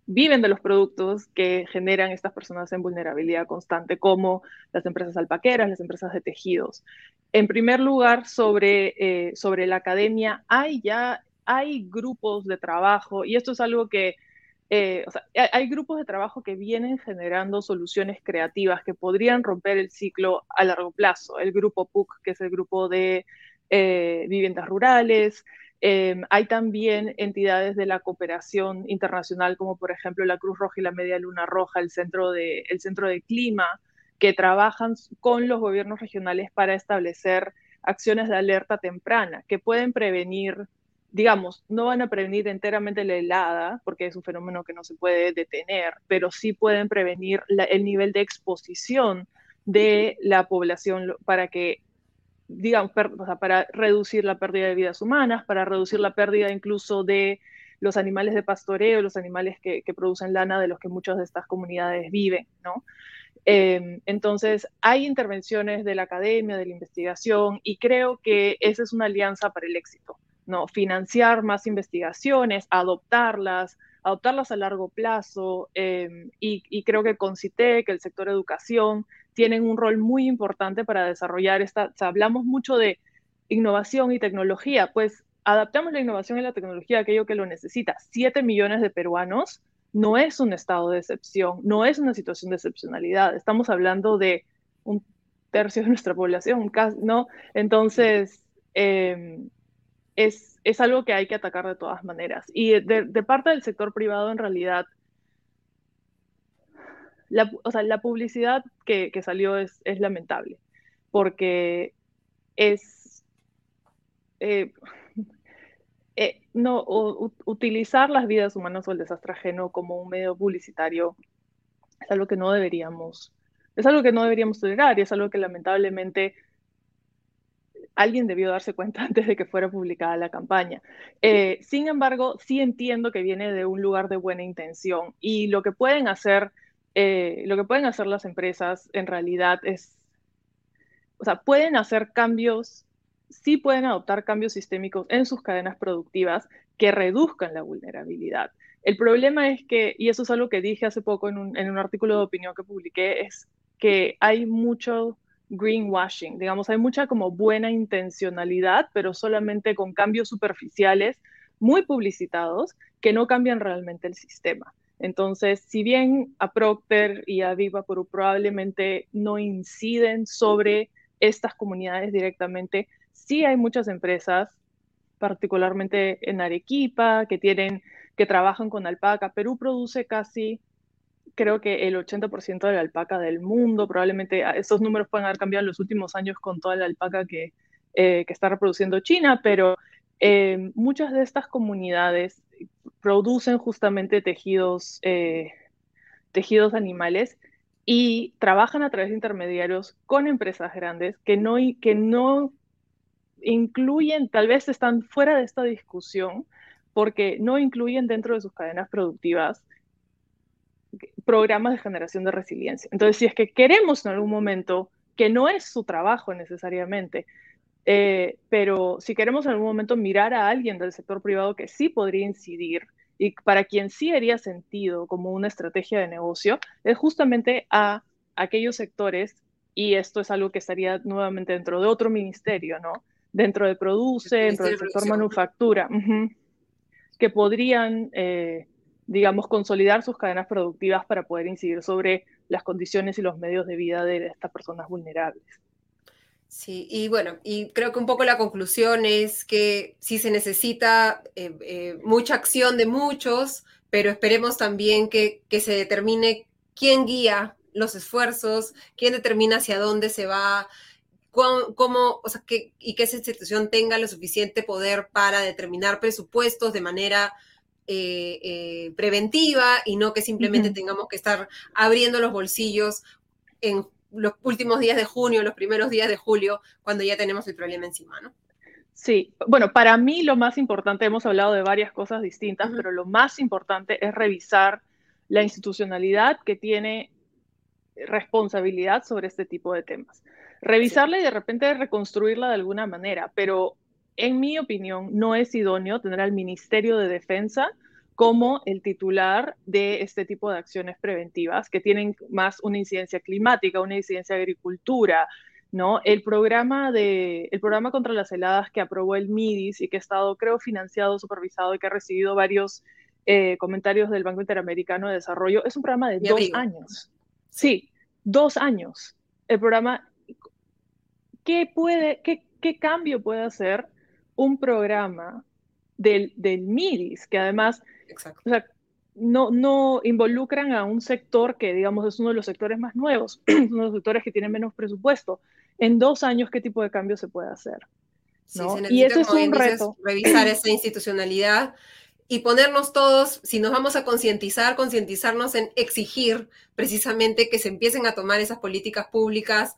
viven de los productos que generan estas personas en vulnerabilidad constante, como las empresas alpaqueras, las empresas de tejidos. En primer lugar, sobre, eh, sobre la academia, hay ya hay grupos de trabajo, y esto es algo que, eh, o sea, hay grupos de trabajo que vienen generando soluciones creativas que podrían romper el ciclo a largo plazo. El grupo PUC, que es el grupo de eh, viviendas rurales, em, hay también entidades de la cooperación internacional, como por ejemplo la Cruz Roja y la Media Luna Roja, el Centro de, el Centro de Clima, que trabajan con los gobiernos regionales para establecer acciones de alerta temprana que pueden prevenir digamos, no van a prevenir enteramente la helada, porque es un fenómeno que no se puede detener, pero sí pueden prevenir el nivel de exposición de la población para que, digamos, para reducir la pérdida de vidas humanas, para reducir la pérdida incluso de los animales de pastoreo, los animales que, producen lana de los que muchas de estas comunidades viven, ¿no? Em, entonces, hay intervenciones de la academia, de la investigación, y creo que esa es una alianza para el éxito. ¿No? Financiar más investigaciones, adoptarlas, adoptarlas a largo plazo, em, y, creo que con CITEC, el sector educación, tienen un rol muy importante para desarrollar esta, hablamos mucho de innovación y tecnología, pues adaptamos la innovación y la tecnología a aquello que lo necesita. Siete millones de peruanos no es un estado de excepción, no es una situación de excepcionalidad. Estamos hablando de un tercio de nuestra población, ¿no? Entonces, em, es, es, algo que hay que atacar de todas maneras. Y de, parte del sector privado, en realidad, la, o sea, la publicidad que, que salió es, es, lamentable, porque es... Eh, eh, no, utilizar las vidas humanas o el desastre ajeno como un medio publicitario es algo que no deberíamos, es algo que no deberíamos tolerar y es algo que lamentablemente alguien debió darse cuenta antes de que fuera publicada la campaña. Eh, sin embargo, sí entiendo que viene de un lugar de buena intención y lo que pueden hacer, eh, lo que pueden hacer las empresas en realidad es, o sea, pueden hacer cambios sí pueden adoptar cambios sistémicos en sus cadenas productivas que reduzcan la vulnerabilidad. El problema es que, y eso es algo que dije hace poco en un, artículo de opinión que publiqué, es que hay mucho greenwashing, digamos, hay mucha como buena intencionalidad, pero solamente con cambios superficiales muy publicitados que no cambian realmente el sistema. Entonces, si bien a Procter y a Viva probablemente no inciden sobre estas comunidades directamente, sí hay muchas empresas, particularmente en Arequipa, que tienen, que trabajan con alpaca. Perú produce casi, creo que el 80% de la alpaca del mundo. Probablemente ah, esos números pueden haber cambiado en los últimos años con toda la alpaca que, eh, está reproduciendo China, pero eh, muchas de estas comunidades producen justamente tejidos, eh, tejidos animales y trabajan a través de intermediarios con empresas grandes que no, que no incluyen, tal vez están fuera de esta discusión porque no incluyen dentro de sus cadenas productivas programas de generación de resiliencia. Entonces, si es que queremos en algún momento, que no es su trabajo necesariamente, eh, pero si queremos en algún momento mirar a alguien del sector privado que sí podría incidir y para quien sí haría sentido como una estrategia de negocio, es justamente a aquellos sectores, y esto es algo que estaría nuevamente dentro de otro ministerio, ¿no? dentro de Produce, dentro del sector manufactura, que podrían, eh, digamos, consolidar sus cadenas productivas para poder incidir sobre las condiciones y los medios de vida de estas personas vulnerables. Sí, y bueno, y creo que un poco la conclusión es que sí se necesita eh, eh, mucha acción de muchos, pero esperemos también que, que se determine quién guía los esfuerzos, quién determina hacia dónde se va cómo, o sea, que, y que esa institución tenga lo suficiente poder para determinar presupuestos de manera eh, eh, preventiva y no que simplemente tengamos que estar abriendo los bolsillos en los últimos días de junio, los primeros días de julio, cuando ya tenemos el problema encima, ¿no? Sí, bueno, para mí lo más importante, hemos hablado de varias cosas distintas, pero lo más importante es revisar la institucionalidad que tiene responsabilidad sobre este tipo de temas. Revisarla y de repente reconstruirla de alguna manera, pero en mi opinión no es idóneo tener al Ministerio de Defensa como el titular de este tipo de acciones preventivas que tienen más una incidencia climática, una incidencia de agricultura, ¿no? El programa, de, el programa contra las heladas que aprobó el MIDIS y que ha estado, creo, financiado, supervisado y que ha recibido varios eh, comentarios del Banco Interamericano de Desarrollo, es un programa de dos años. Sí, dos años. El programa ¿qué, puede, qué, qué cambio puede hacer un programa del, del MIDIS, que además no, no involucran a un sector que, digamos, es uno de los sectores más nuevos, uno de los sectores que tienen menos presupuesto. En dos años, ¿qué tipo de cambio se puede hacer? y ese es un reto. Revisar esa institucionalidad y ponernos todos, si nos vamos a concientizar, concientizarnos en exigir precisamente que se empiecen a tomar esas políticas públicas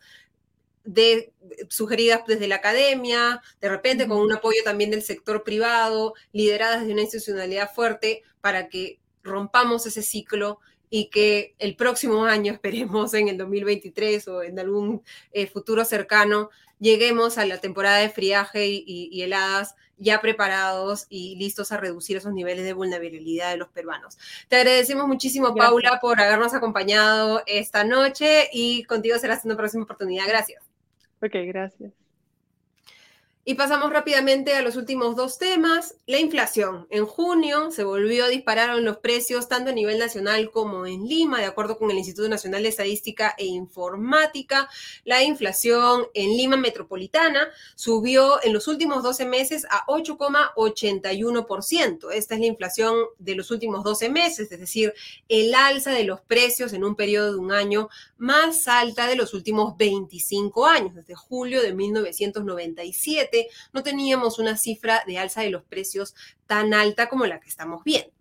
de, sugeridas desde la academia, de repente con un apoyo también del sector privado, lideradas desde una institucionalidad fuerte para que rompamos ese ciclo y que el próximo año, esperemos en el 2023 o en algún eh, futuro cercano, lleguemos a la temporada de friaje y, heladas ya preparados y listos a reducir esos niveles de vulnerabilidad de los peruanos. Te agradecemos muchísimo, Paula, por habernos acompañado esta noche y contigo será hasta una próxima oportunidad. Gracias. Ok, gracias. Y pasamos rápidamente a los últimos dos temas. La inflación. En junio se volvió a disparar los precios tanto a nivel nacional como en Lima, de acuerdo con el Instituto Nacional de Estadística e Informática. La inflación en Lima metropolitana subió en los últimos 12 meses a 8,81%. Esta es la inflación de los últimos 12 meses, es decir, el alza de los precios en un periodo de un año más alta de los últimos 25 años, desde julio de 1997 no teníamos una cifra de alza de los precios tan alta como la que estamos viendo.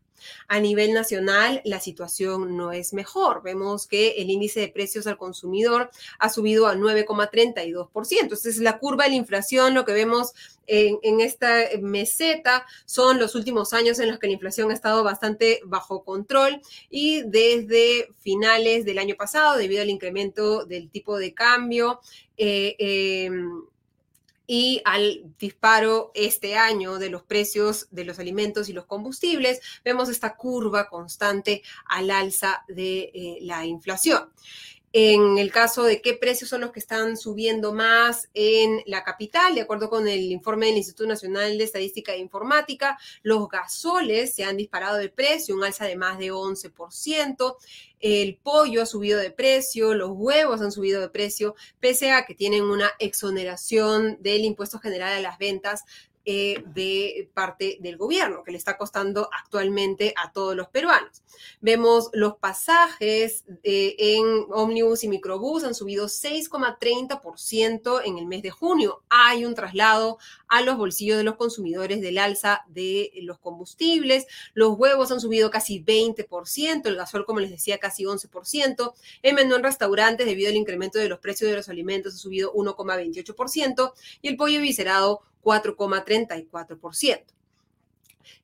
A nivel nacional, la situación no es mejor. Vemos que el índice de precios al consumidor ha subido a 9,32%. Entonces, es la curva de la inflación, lo que vemos en, esta meseta son los últimos años en los que la inflación ha estado bastante bajo control y desde finales del año pasado, debido al incremento del tipo de cambio, eh, eh, y al disparo este año de los precios de los alimentos y los combustibles, vemos esta curva constante al alza de eh, la inflación. En el caso de qué precios son los que están subiendo más en la capital, de acuerdo con el informe del Instituto Nacional de Estadística e Informática, los gasoles se han disparado de precio, un alza de más de 11%, el pollo ha subido de precio, los huevos han subido de precio, pese a que tienen una exoneración del impuesto general a las ventas eh, de parte del gobierno, que le está costando actualmente a todos los peruanos. Vemos los pasajes eh, en ómnibus y microbús han subido 6,30% en el mes de junio. Hay un traslado a los bolsillos de los consumidores del alza de los combustibles. Los huevos han subido casi 20%, el gasol, como les decía, casi 11%. El menú en restaurantes, debido al incremento de los precios de los alimentos, ha subido 1,28% y el pollo viscerado 4,34%.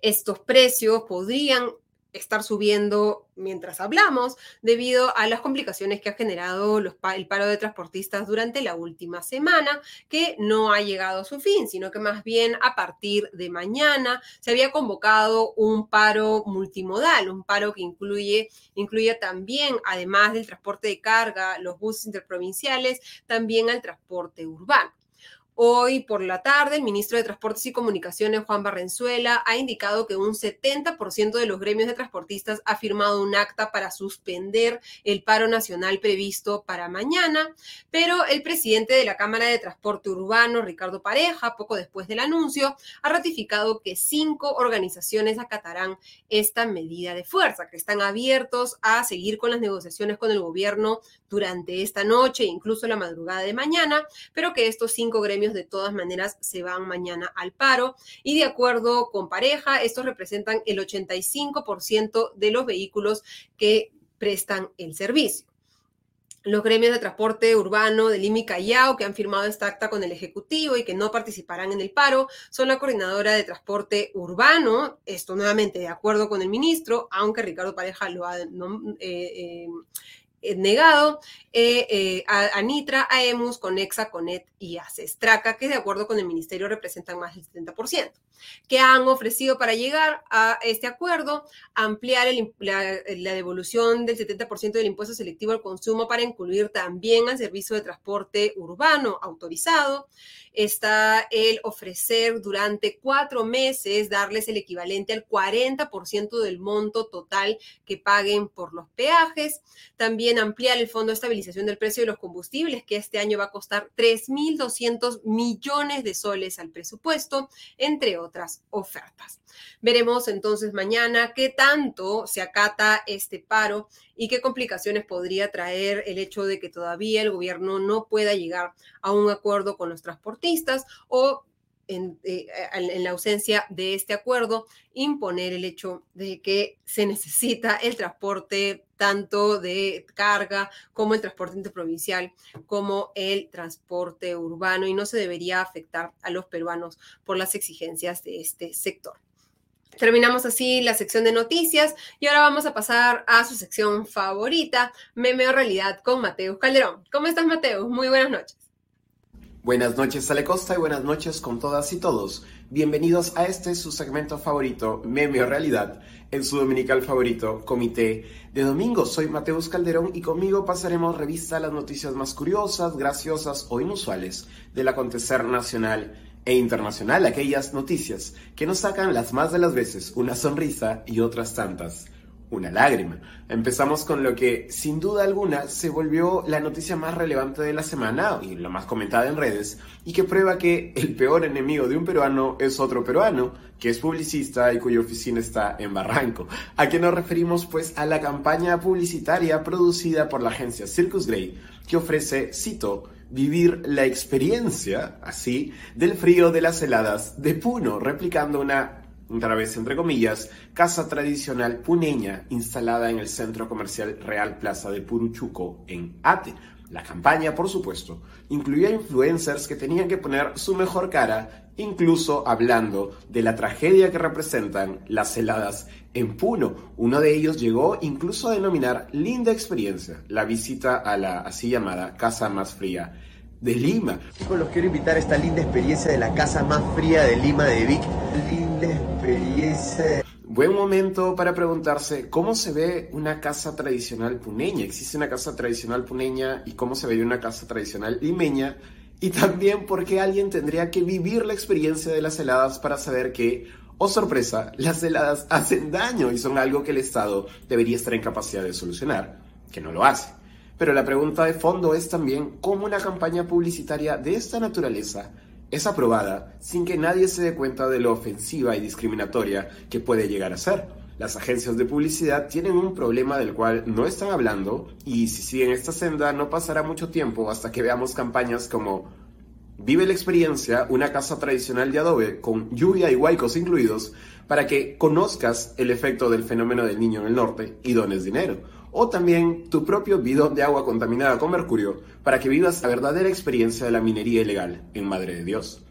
Estos precios podrían estar subiendo mientras hablamos debido a las complicaciones que ha generado el paro de transportistas durante la última semana, que no ha llegado a su fin, sino que más bien a partir de mañana se había convocado un paro multimodal, un paro que incluye, incluye también, además del transporte de carga, los buses interprovinciales, también al transporte urbano. Hoy por la tarde, el ministro de Transportes y Comunicaciones, Juan Barrenzuela, ha indicado que un 70% de los gremios de transportistas ha firmado un acta para suspender el paro nacional previsto para mañana, pero el presidente de la Cámara de Transporte Urbano, Ricardo Pareja, poco después del anuncio, ha ratificado que cinco organizaciones acatarán esta medida de fuerza, que están abiertos a seguir con las negociaciones con el gobierno durante esta noche incluso la madrugada de mañana, pero que estos cinco gremios de todas maneras se van mañana al paro y de acuerdo con pareja, estos representan el 85% de los vehículos que prestan el servicio. Los gremios de transporte urbano de Lima y Callao que han firmado esta acta con el Ejecutivo y que no participarán en el paro son la coordinadora de transporte urbano, esto nuevamente de acuerdo con el ministro, aunque Ricardo Pareja lo ha eh, eh, negado eh, eh, a, Nitra, a EMUS, Conexa, Conet y a Cestraca, que de acuerdo con el ministerio representan más del 70%, que han ofrecido para llegar a este acuerdo ampliar la, la, devolución del 70% del impuesto selectivo al consumo para incluir también al servicio de transporte urbano autorizado, está el ofrecer durante cuatro meses darles el equivalente al 40% del monto total que paguen por los peajes. También ampliar el Fondo de Estabilización del Precio de los Combustibles, que este año va a costar 3.200 millones de soles al presupuesto, entre otras ofertas. Veremos entonces mañana qué tanto se acata este paro y qué complicaciones podría traer el hecho de que todavía el gobierno no pueda llegar a un acuerdo con los transportistas o en, eh, en, la ausencia de este acuerdo, imponer el hecho de que se necesita el transporte tanto de carga como el transporte interprovincial, como el transporte urbano, y no se debería afectar a los peruanos por las exigencias de este sector. Terminamos así la sección de noticias y ahora vamos a pasar a su sección favorita, Meme Realidad con Mateus Calderón. ¿Cómo estás, Mateus? Muy buenas noches. Buenas noches, Ale Costa, y buenas noches con todas y todos. Bienvenidos a este su segmento favorito, Meme o Realidad, en su dominical favorito, Comité de Domingo. Soy Mateus Calderón y conmigo pasaremos revista a las noticias más curiosas, graciosas o inusuales del acontecer nacional e internacional aquellas noticias que nos sacan las más de las veces una sonrisa y otras tantas una lágrima. Empezamos con lo que, sin duda alguna, se volvió la noticia más relevante de la semana y la más comentada en redes, y que prueba que el peor enemigo de un peruano es otro peruano, que es publicista y cuya oficina está en Barranco. ¿A qué nos referimos? Pues a la campaña publicitaria producida por la agencia Circus Grey, que ofrece, cito, vivir la experiencia, así, del frío de las heladas de Puno, replicando una otra vez entre comillas, casa tradicional puneña instalada en el centro comercial Real Plaza de Puruchuco en Ate. La campaña, por supuesto, incluía influencers que tenían que poner su mejor cara, incluso hablando de la tragedia que representan las heladas en Puno. Uno de ellos llegó incluso a denominar linda experiencia la visita a la así llamada casa más fría de Lima. Chicos, los quiero invitar a esta linda experiencia de la casa más fría de Lima de Vic. Linda Buen momento para preguntarse cómo se ve una casa tradicional puneña. ¿Existe una casa tradicional puneña y cómo se ve una casa tradicional limeña? Y también por qué alguien tendría que vivir la experiencia de las heladas para saber que, oh sorpresa, las heladas hacen daño y son algo que el Estado debería estar en capacidad de solucionar, que no lo hace. Pero la pregunta de fondo es también cómo una campaña publicitaria de esta naturaleza es aprobada sin que nadie se dé cuenta de lo ofensiva y discriminatoria que puede llegar a ser. Las agencias de publicidad tienen un problema del cual no están hablando y si siguen esta senda no pasará mucho tiempo hasta que veamos campañas como Vive la experiencia, una casa tradicional de adobe con lluvia y huaicos incluidos para que conozcas el efecto del fenómeno del niño en el norte y dones dinero o también tu propio bidón de agua contaminada con mercurio para que vivas la verdadera experiencia de la minería ilegal en Madre de Dios.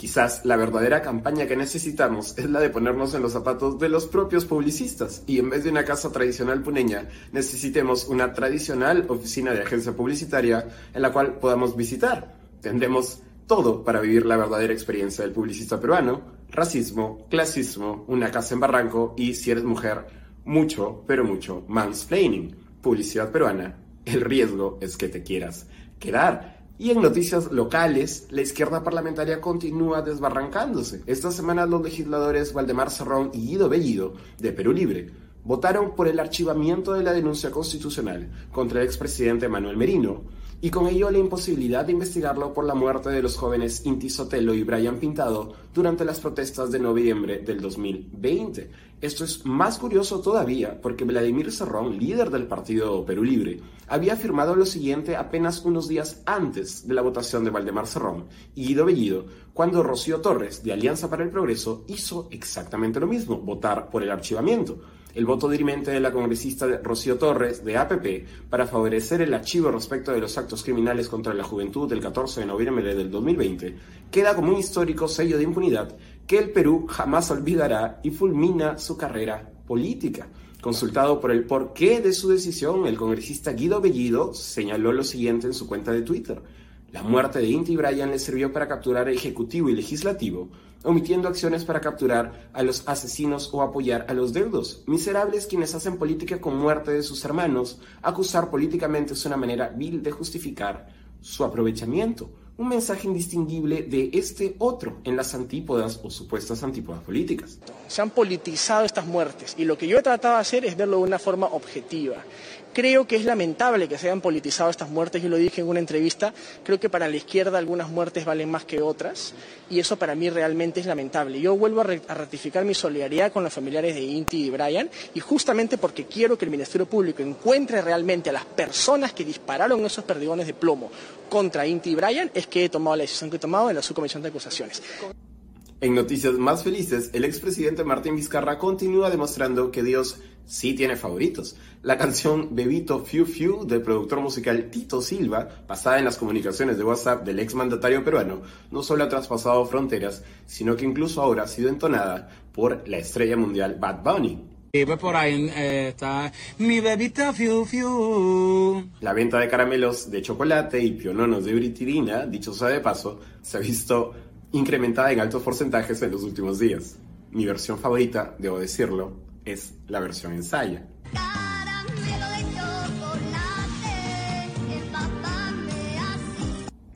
Quizás la verdadera campaña que necesitamos es la de ponernos en los zapatos de los propios publicistas y en vez de una casa tradicional puneña necesitemos una tradicional oficina de agencia publicitaria en la cual podamos visitar. Tendremos todo para vivir la verdadera experiencia del publicista peruano, racismo, clasismo, una casa en barranco y si eres mujer, mucho, pero mucho mansplaining. Publicidad peruana, el riesgo es que te quieras quedar. Y en noticias locales, la izquierda parlamentaria continúa desbarrancándose. Esta semana los legisladores Valdemar Cerrón y Guido Bellido, de Perú Libre, votaron por el archivamiento de la denuncia constitucional contra el expresidente Manuel Merino, y con ello la imposibilidad de investigarlo por la muerte de los jóvenes Inti Sotelo y Brian Pintado durante las protestas de noviembre del 2020. Esto es más curioso todavía porque Vladimir Serrón, líder del partido Perú Libre, había afirmado lo siguiente apenas unos días antes de la votación de Valdemar Serrón y Guido Bellido, cuando Rocío Torres, de Alianza para el Progreso, hizo exactamente lo mismo, votar por el archivamiento el voto dirimente de la congresista Rocío Torres, de APP, para favorecer el archivo respecto de los actos criminales contra la juventud del 14 de noviembre del 2020, queda como un histórico sello de impunidad que el Perú jamás olvidará y fulmina su carrera política. Consultado por el porqué de su decisión, el congresista Guido Bellido señaló lo siguiente en su cuenta de Twitter. La muerte de Inti Bryan le sirvió para capturar Ejecutivo y Legislativo, omitiendo acciones para capturar a los asesinos o apoyar a los deudos. Miserables quienes hacen política con muerte de sus hermanos, acusar políticamente es una manera vil de justificar su aprovechamiento. Un mensaje indistinguible de este otro en las antípodas o supuestas antípodas políticas. Se han politizado estas muertes y lo que yo he tratado de hacer es verlo de una forma objetiva. Creo que es lamentable que se hayan politizado estas muertes, yo lo dije en una entrevista, creo que para la izquierda algunas muertes valen más que otras y eso para mí realmente es lamentable. Yo vuelvo a, ratificar mi solidaridad con los familiares de Inti y Brian y justamente porque quiero que el Ministerio Público encuentre realmente a las personas que dispararon esos perdigones de plomo contra Inti y Brian es que he tomado la decisión que he tomado en la subcomisión de acusaciones. En noticias más felices, el expresidente Martín Vizcarra continúa demostrando que Dios sí tiene favoritos. La canción Bebito Fiu Fiu del productor musical Tito Silva, basada en las comunicaciones de WhatsApp del exmandatario peruano, no solo ha traspasado fronteras, sino que incluso ahora ha sido entonada por la estrella mundial Bad Bunny. Y pues por ahí eh, está mi bebita fiu fiu. La venta de caramelos de chocolate y piononos de britirina, dicho sea de paso, se ha visto incrementada en altos porcentajes en los últimos días. Mi versión favorita, debo decirlo, es la versión ensaya.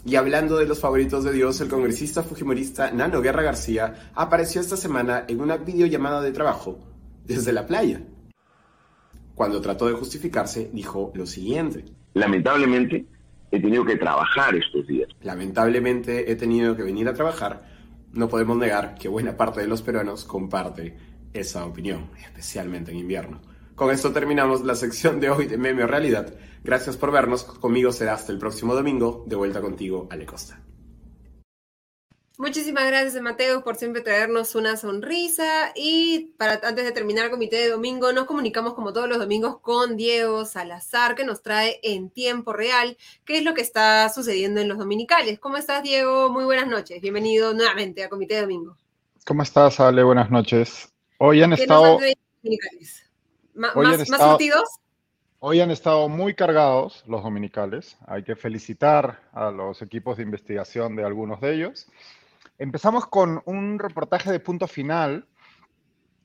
Y hablando de los favoritos de Dios, el congresista fujimorista Nano Guerra García apareció esta semana en una videollamada de trabajo desde la playa. Cuando trató de justificarse, dijo lo siguiente. Lamentablemente, he tenido que trabajar estos días. Lamentablemente, he tenido que venir a trabajar. No podemos negar que buena parte de los peruanos comparte esa opinión, especialmente en invierno. Con esto terminamos la sección de hoy de Meme o Realidad. Gracias por vernos. Conmigo será hasta el próximo domingo. De vuelta contigo, Ale Costa. Muchísimas gracias, Mateo, por siempre traernos una sonrisa. Y para antes de terminar el comité de domingo, nos comunicamos como todos los domingos con Diego Salazar, que nos trae en tiempo real qué es lo que está sucediendo en los dominicales. ¿Cómo estás, Diego? Muy buenas noches. Bienvenido nuevamente a Comité de Domingo. ¿Cómo estás, Ale? Buenas noches. Hoy han estado. Hoy ¿Más, estado, Hoy han estado muy cargados los dominicales. Hay que felicitar a los equipos de investigación de algunos de ellos. Empezamos con un reportaje de punto final.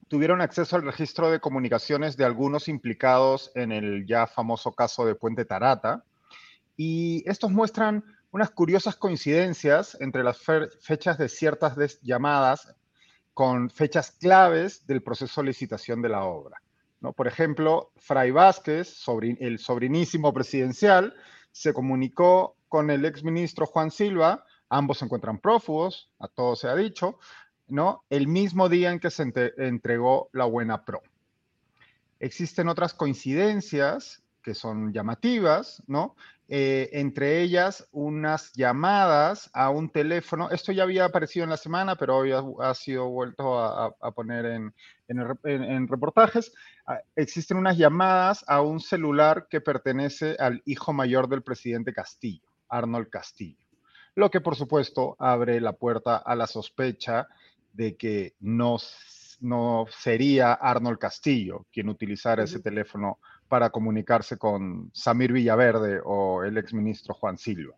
Tuvieron acceso al registro de comunicaciones de algunos implicados en el ya famoso caso de Puente Tarata. Y estos muestran unas curiosas coincidencias entre las fechas de ciertas llamadas con fechas claves del proceso de licitación de la obra. Por ejemplo, Fray Vázquez, el sobrinísimo presidencial, se comunicó con el exministro Juan Silva, ambos se encuentran prófugos, a todos se ha dicho, ¿no? el mismo día en que se entregó la Buena Pro. Existen otras coincidencias que son llamativas, ¿no? Eh, entre ellas unas llamadas a un teléfono. Esto ya había aparecido en la semana, pero hoy ha, sido vuelto a, poner en, en, reportajes. Ah, existen unas llamadas a un celular que pertenece al hijo mayor del presidente Castillo, Arnold Castillo. Lo que, por supuesto, abre la puerta a la sospecha de que no, no sería Arnold Castillo quien utilizara ese teléfono para comunicarse con Samir Villaverde o el exministro Juan Silva.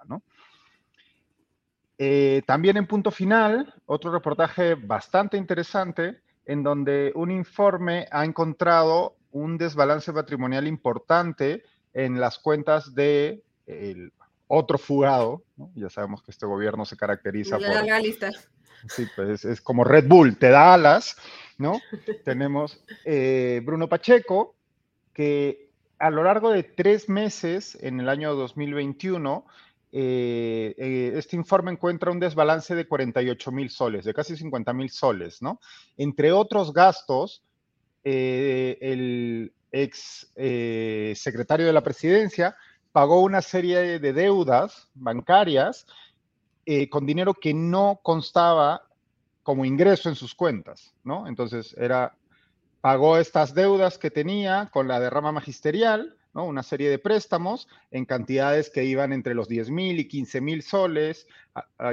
Eh, también en punto final, otro reportaje bastante interesante en donde un informe ha encontrado un desbalance patrimonial importante en las cuentas de otro fugado. Ya sabemos que este gobierno se caracteriza por... La lista. Sí, pues es como Red Bull, te da alas, ¿no? Tenemos eh, Bruno Pacheco, que a lo largo de tres meses en el año 2021, eh, eh, este informe encuentra un desbalance de 48 mil soles, de casi 50 mil soles, ¿no? Entre otros gastos, eh, el ex secretario de la presidencia pagó una serie de deudas bancarias con dinero que no constaba como ingreso en sus cuentas, ¿no? Entonces era pagó estas deudas que tenía con la derrama magisterial, una serie de préstamos en cantidades que iban entre los 10 mil y 15 mil soles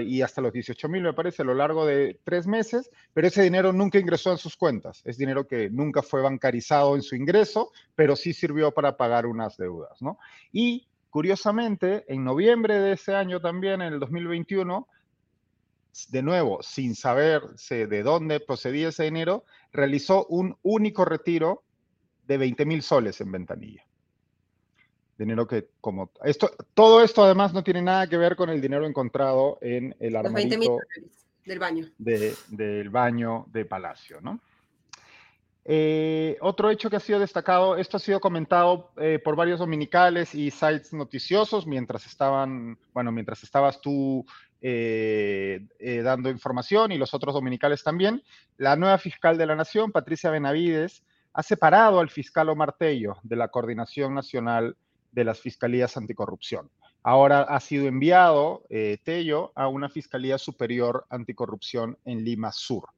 y hasta los 18 mil, me parece, a lo largo de tres meses, pero ese dinero nunca ingresó en sus cuentas. Es dinero que nunca fue bancarizado en su ingreso, pero sí sirvió para pagar unas deudas. ¿no? Y curiosamente, en noviembre de ese año también, en el 2021, de nuevo, sin saberse de dónde procedía ese dinero, realizó un único retiro de 20 mil soles en ventanilla. Dinero que, como esto, todo esto además no tiene nada que ver con el dinero encontrado en el armario del baño. del baño de Palacio, ¿no? Eh, otro hecho que ha sido destacado, esto ha sido comentado eh, por varios dominicales y sites noticiosos mientras estaban, bueno, mientras estabas tú eh, dando información y los otros dominicales también. La nueva fiscal de la Nación, Patricia Benavides, ha separado al fiscal Omar Tello de la Coordinación Nacional de las Fiscalías Anticorrupción. Ahora ha sido enviado Tello a una Fiscalía Superior Anticorrupción en Lima Sur.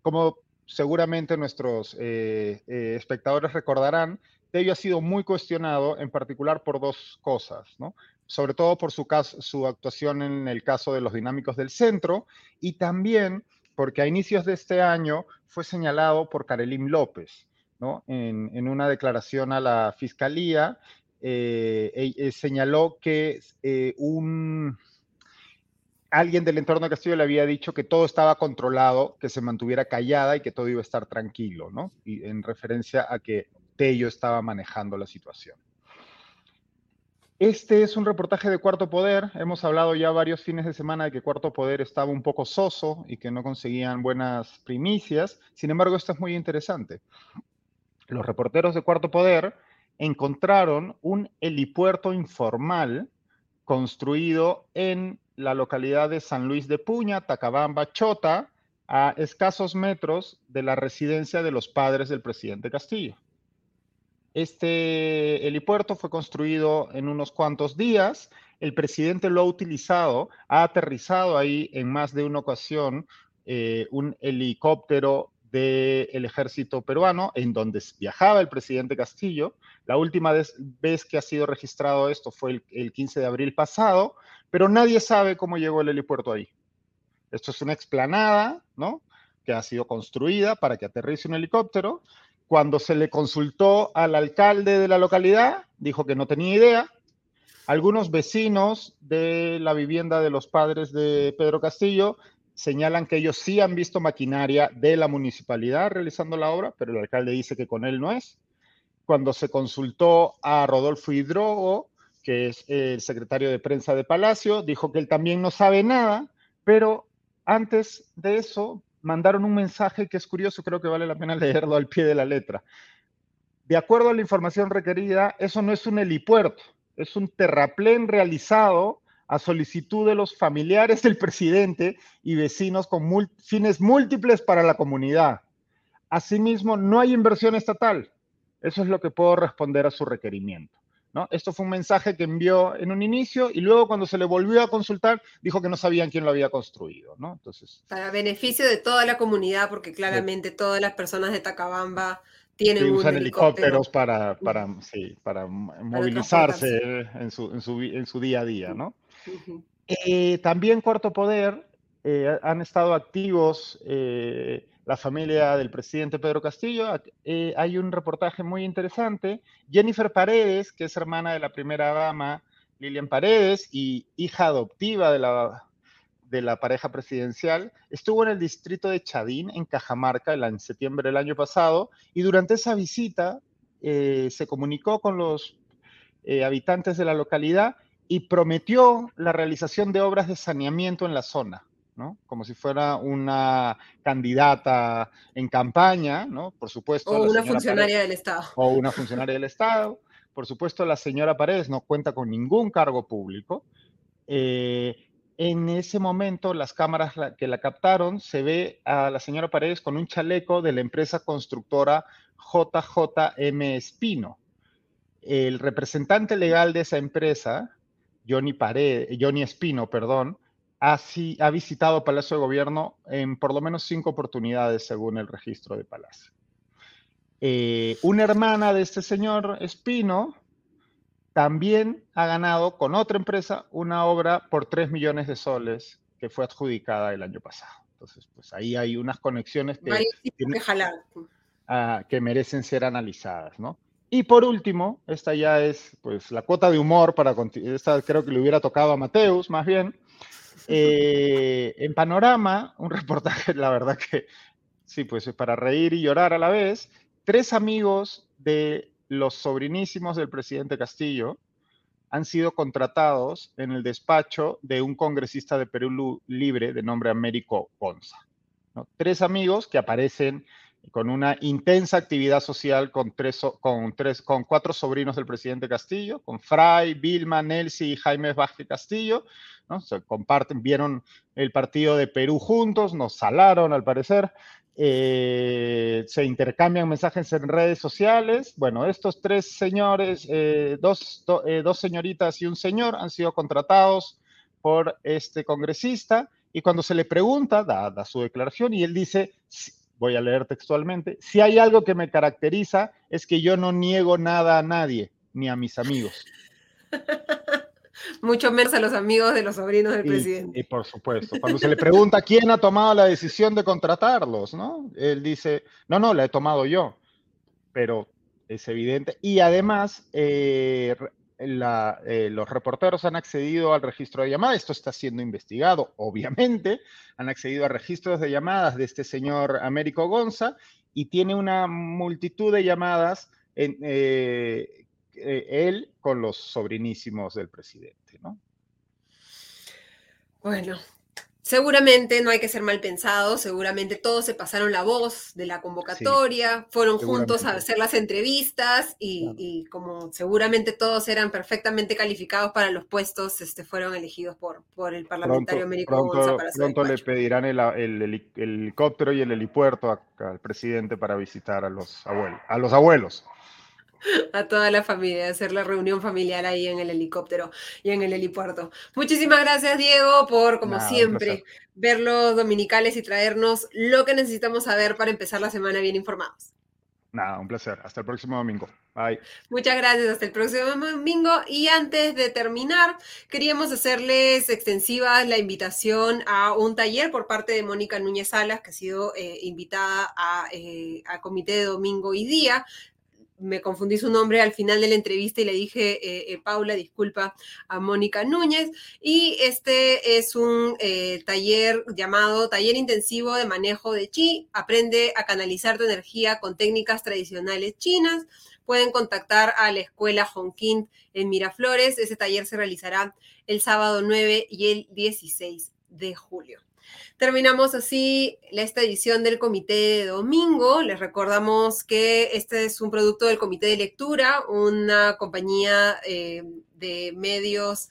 Como seguramente nuestros eh, eh, espectadores recordarán, Tello ha sido muy cuestionado, en particular por dos cosas, ¿no? Sobre todo por su, caso, su actuación en el caso de los dinámicos del centro y también porque a inicios de este año fue señalado por Karelim López, ¿no? En, una declaración a la fiscalía, eh, señaló que un alguien del entorno de Castillo le había dicho que todo estaba controlado, que se mantuviera callada y que todo iba a estar tranquilo, ¿no? Y en referencia a que Tello estaba manejando la situación. Este es un reportaje de Cuarto Poder. Hemos hablado ya varios fines de semana de que Cuarto Poder estaba un poco soso y que no conseguían buenas primicias. Sin embargo, esto es muy interesante. Los reporteros de Cuarto Poder encontraron un helipuerto informal construido en la localidad de San Luis de Puña, Tacabamba, Chota, a escasos metros de la residencia de los padres del presidente Castillo. Este helipuerto fue construido en unos cuantos días. El presidente lo ha utilizado, ha aterrizado ahí en más de una ocasión eh, un helicóptero del ejército peruano, en donde viajaba el presidente Castillo. La última vez, que ha sido registrado esto fue el, el 15 de abril pasado, pero nadie sabe cómo llegó el helipuerto ahí. Esto es una explanada, ¿no? Que ha sido construida para que aterrice un helicóptero. Cuando se le consultó al alcalde de la localidad, dijo que no tenía idea. Algunos vecinos de la vivienda de los padres de Pedro Castillo señalan que ellos sí han visto maquinaria de la municipalidad realizando la obra, pero el alcalde dice que con él no es. Cuando se consultó a Rodolfo Hidrogo, que es el secretario de prensa de Palacio, dijo que él también no sabe nada, pero antes de eso mandaron un mensaje que es curioso, creo que vale la pena leerlo al pie de la letra. De acuerdo a la información requerida, eso no es un helipuerto, es un terraplén realizado a solicitud de los familiares del presidente y vecinos con fines múltiples para la comunidad. Asimismo, no hay inversión estatal. Eso es lo que puedo responder a su requerimiento. ¿No? Esto fue un mensaje que envió en un inicio y luego cuando se le volvió a consultar dijo que no sabían quién lo había construido. ¿no? Entonces, para beneficio de toda la comunidad, porque claramente todas las personas de Tacabamba tienen usan helicópteros para, para, sí, para, movilizarse en su, en, su, en su día a día. ¿no? Eh, también Cuarto Poder eh, han estado activos eh, la familia del presidente Pedro Castillo. hay un reportaje muy interesante. Jennifer Paredes, que es hermana de la primera dama Lilian Paredes y hija adoptiva de la, pareja presidencial, estuvo en el distrito de Chadín, en Cajamarca, en septiembre del año pasado, y durante esa visita se comunicó con los habitantes de la localidad y prometió la realización de obras de saneamiento en la zona, ¿no? Como si fuera una candidata en campaña, ¿no? Por supuesto. O una funcionaria del Estado. O una funcionaria del Estado. Por supuesto, la señora Paredes no cuenta con ningún cargo público. Eh, en ese momento, las cámaras que la captaron, se ve a la señora Paredes con un chaleco de la empresa constructora JJM Espino. El representante legal de esa empresa, Johnny, Johnny Espino, perdón, ha, ha visitado Palacio de Gobierno en por lo menos cinco oportunidades según el registro de Palacio. Eh, una hermana de este señor Espino también ha ganado con otra empresa una obra por 3 millones de soles que fue adjudicada el año pasado. Entonces, pues ahí hay unas conexiones que, que merecen ser analizadas, ¿no? Y por último, esta ya es pues la cuota de humor para esta creo que le hubiera tocado a Mateus más bien. Eh, en Panorama, un reportaje, la verdad que sí, pues es para reír y llorar a la vez. Tres amigos de los sobrinísimos del presidente Castillo han sido contratados en el despacho de un congresista de Perú Libre de nombre Américo Gonza. Tres amigos que aparecen con una intensa actividad social con, tres, con, tres, con cuatro sobrinos del presidente Castillo, con Fray, Vilma, Nelsi y Jaime Vázquez Castillo. ¿no? Se comparten, vieron el partido de Perú juntos, nos salaron al parecer. Eh, se intercambian mensajes en redes sociales. Bueno, estos tres señores, eh, dos, eh, dos señoritas y un señor han sido contratados por este congresista y cuando se le pregunta, da, da su declaración y él dice, voy a leer textualmente, si hay algo que me caracteriza es que yo no niego nada a nadie, ni a mis amigos. Mucho menos a los amigos de los sobrinos del presidente. Y por supuesto, cuando se le pregunta quién ha tomado la decisión de contratarlos, ¿no? Él dice, no, no, la he tomado yo, pero es evidente. Y además, eh, eh, los reporteros han accedido al registro de llamadas, esto está siendo investigado, obviamente, han accedido a registros de llamadas de este señor Américo Gonza y tiene una multitud de llamadas eh, eh, él con los sobrinísimos del presidente, ¿no? Bueno, Seguramente no hay que ser mal pensado, seguramente todos se pasaron la voz de la convocatoria, fueron juntos a hacer las entrevistas y, como seguramente todos eran perfectamente calificados para los puestos, este, fueron elegidos por, por el parlamentario Américo Pronto, pronto le pedirán el, helicóptero y el helipuerto al presidente para visitar a los abuelos. A los abuelos. a toda la familia, hacer la reunión familiar ahí en el helicóptero y en el helipuerto. Muchísimas gracias, Diego, por, como siempre, ver los dominicales y traernos lo que necesitamos saber para empezar la semana bien informados. Nada, un placer. Hasta el próximo domingo. Bye. Muchas gracias. Hasta el próximo domingo. Y antes de terminar, queríamos hacerles extensiva la invitación a un taller por parte de Mónica Núñez Salas, que ha sido eh, invitada a, eh, a Comité de Domingo y Día me confundí su nombre al final de la entrevista y le dije, eh, eh, Paula, disculpa, a Mónica Núñez. Y este es un eh, taller llamado Taller Intensivo de Manejo de Chi. Aprende a canalizar tu energía con técnicas tradicionales chinas. Pueden contactar a la escuela Hongqing en Miraflores. Ese taller se realizará el sábado 9 y el 16 de julio. Terminamos así esta edición del Comité de Domingo. Les recordamos que este es un producto del Comité de Lectura, una compañía eh, de medios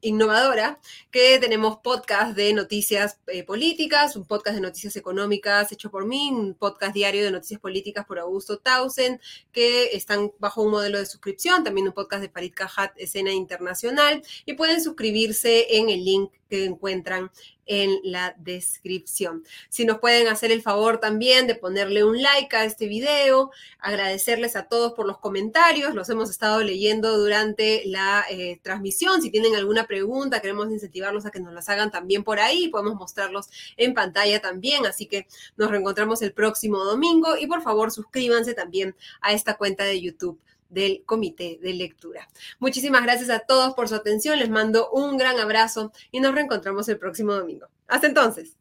innovadora, que tenemos podcast de noticias eh, políticas, un podcast de noticias económicas hecho por mí, un podcast diario de noticias políticas por Augusto Tausen, que están bajo un modelo de suscripción, también un podcast de Farid Cajat, Escena Internacional, y pueden suscribirse en el link que encuentran en la descripción. Si nos pueden hacer el favor también de ponerle un like a este video, agradecerles a todos por los comentarios, los hemos estado leyendo durante la eh, transmisión. Si tienen alguna pregunta, queremos incentivarlos a que nos las hagan también por ahí, podemos mostrarlos en pantalla también, así que nos reencontramos el próximo domingo y por favor suscríbanse también a esta cuenta de YouTube del Comité de Lectura. Muchísimas gracias a todos por su atención, les mando un gran abrazo y nos reencontramos el próximo domingo. Hasta entonces.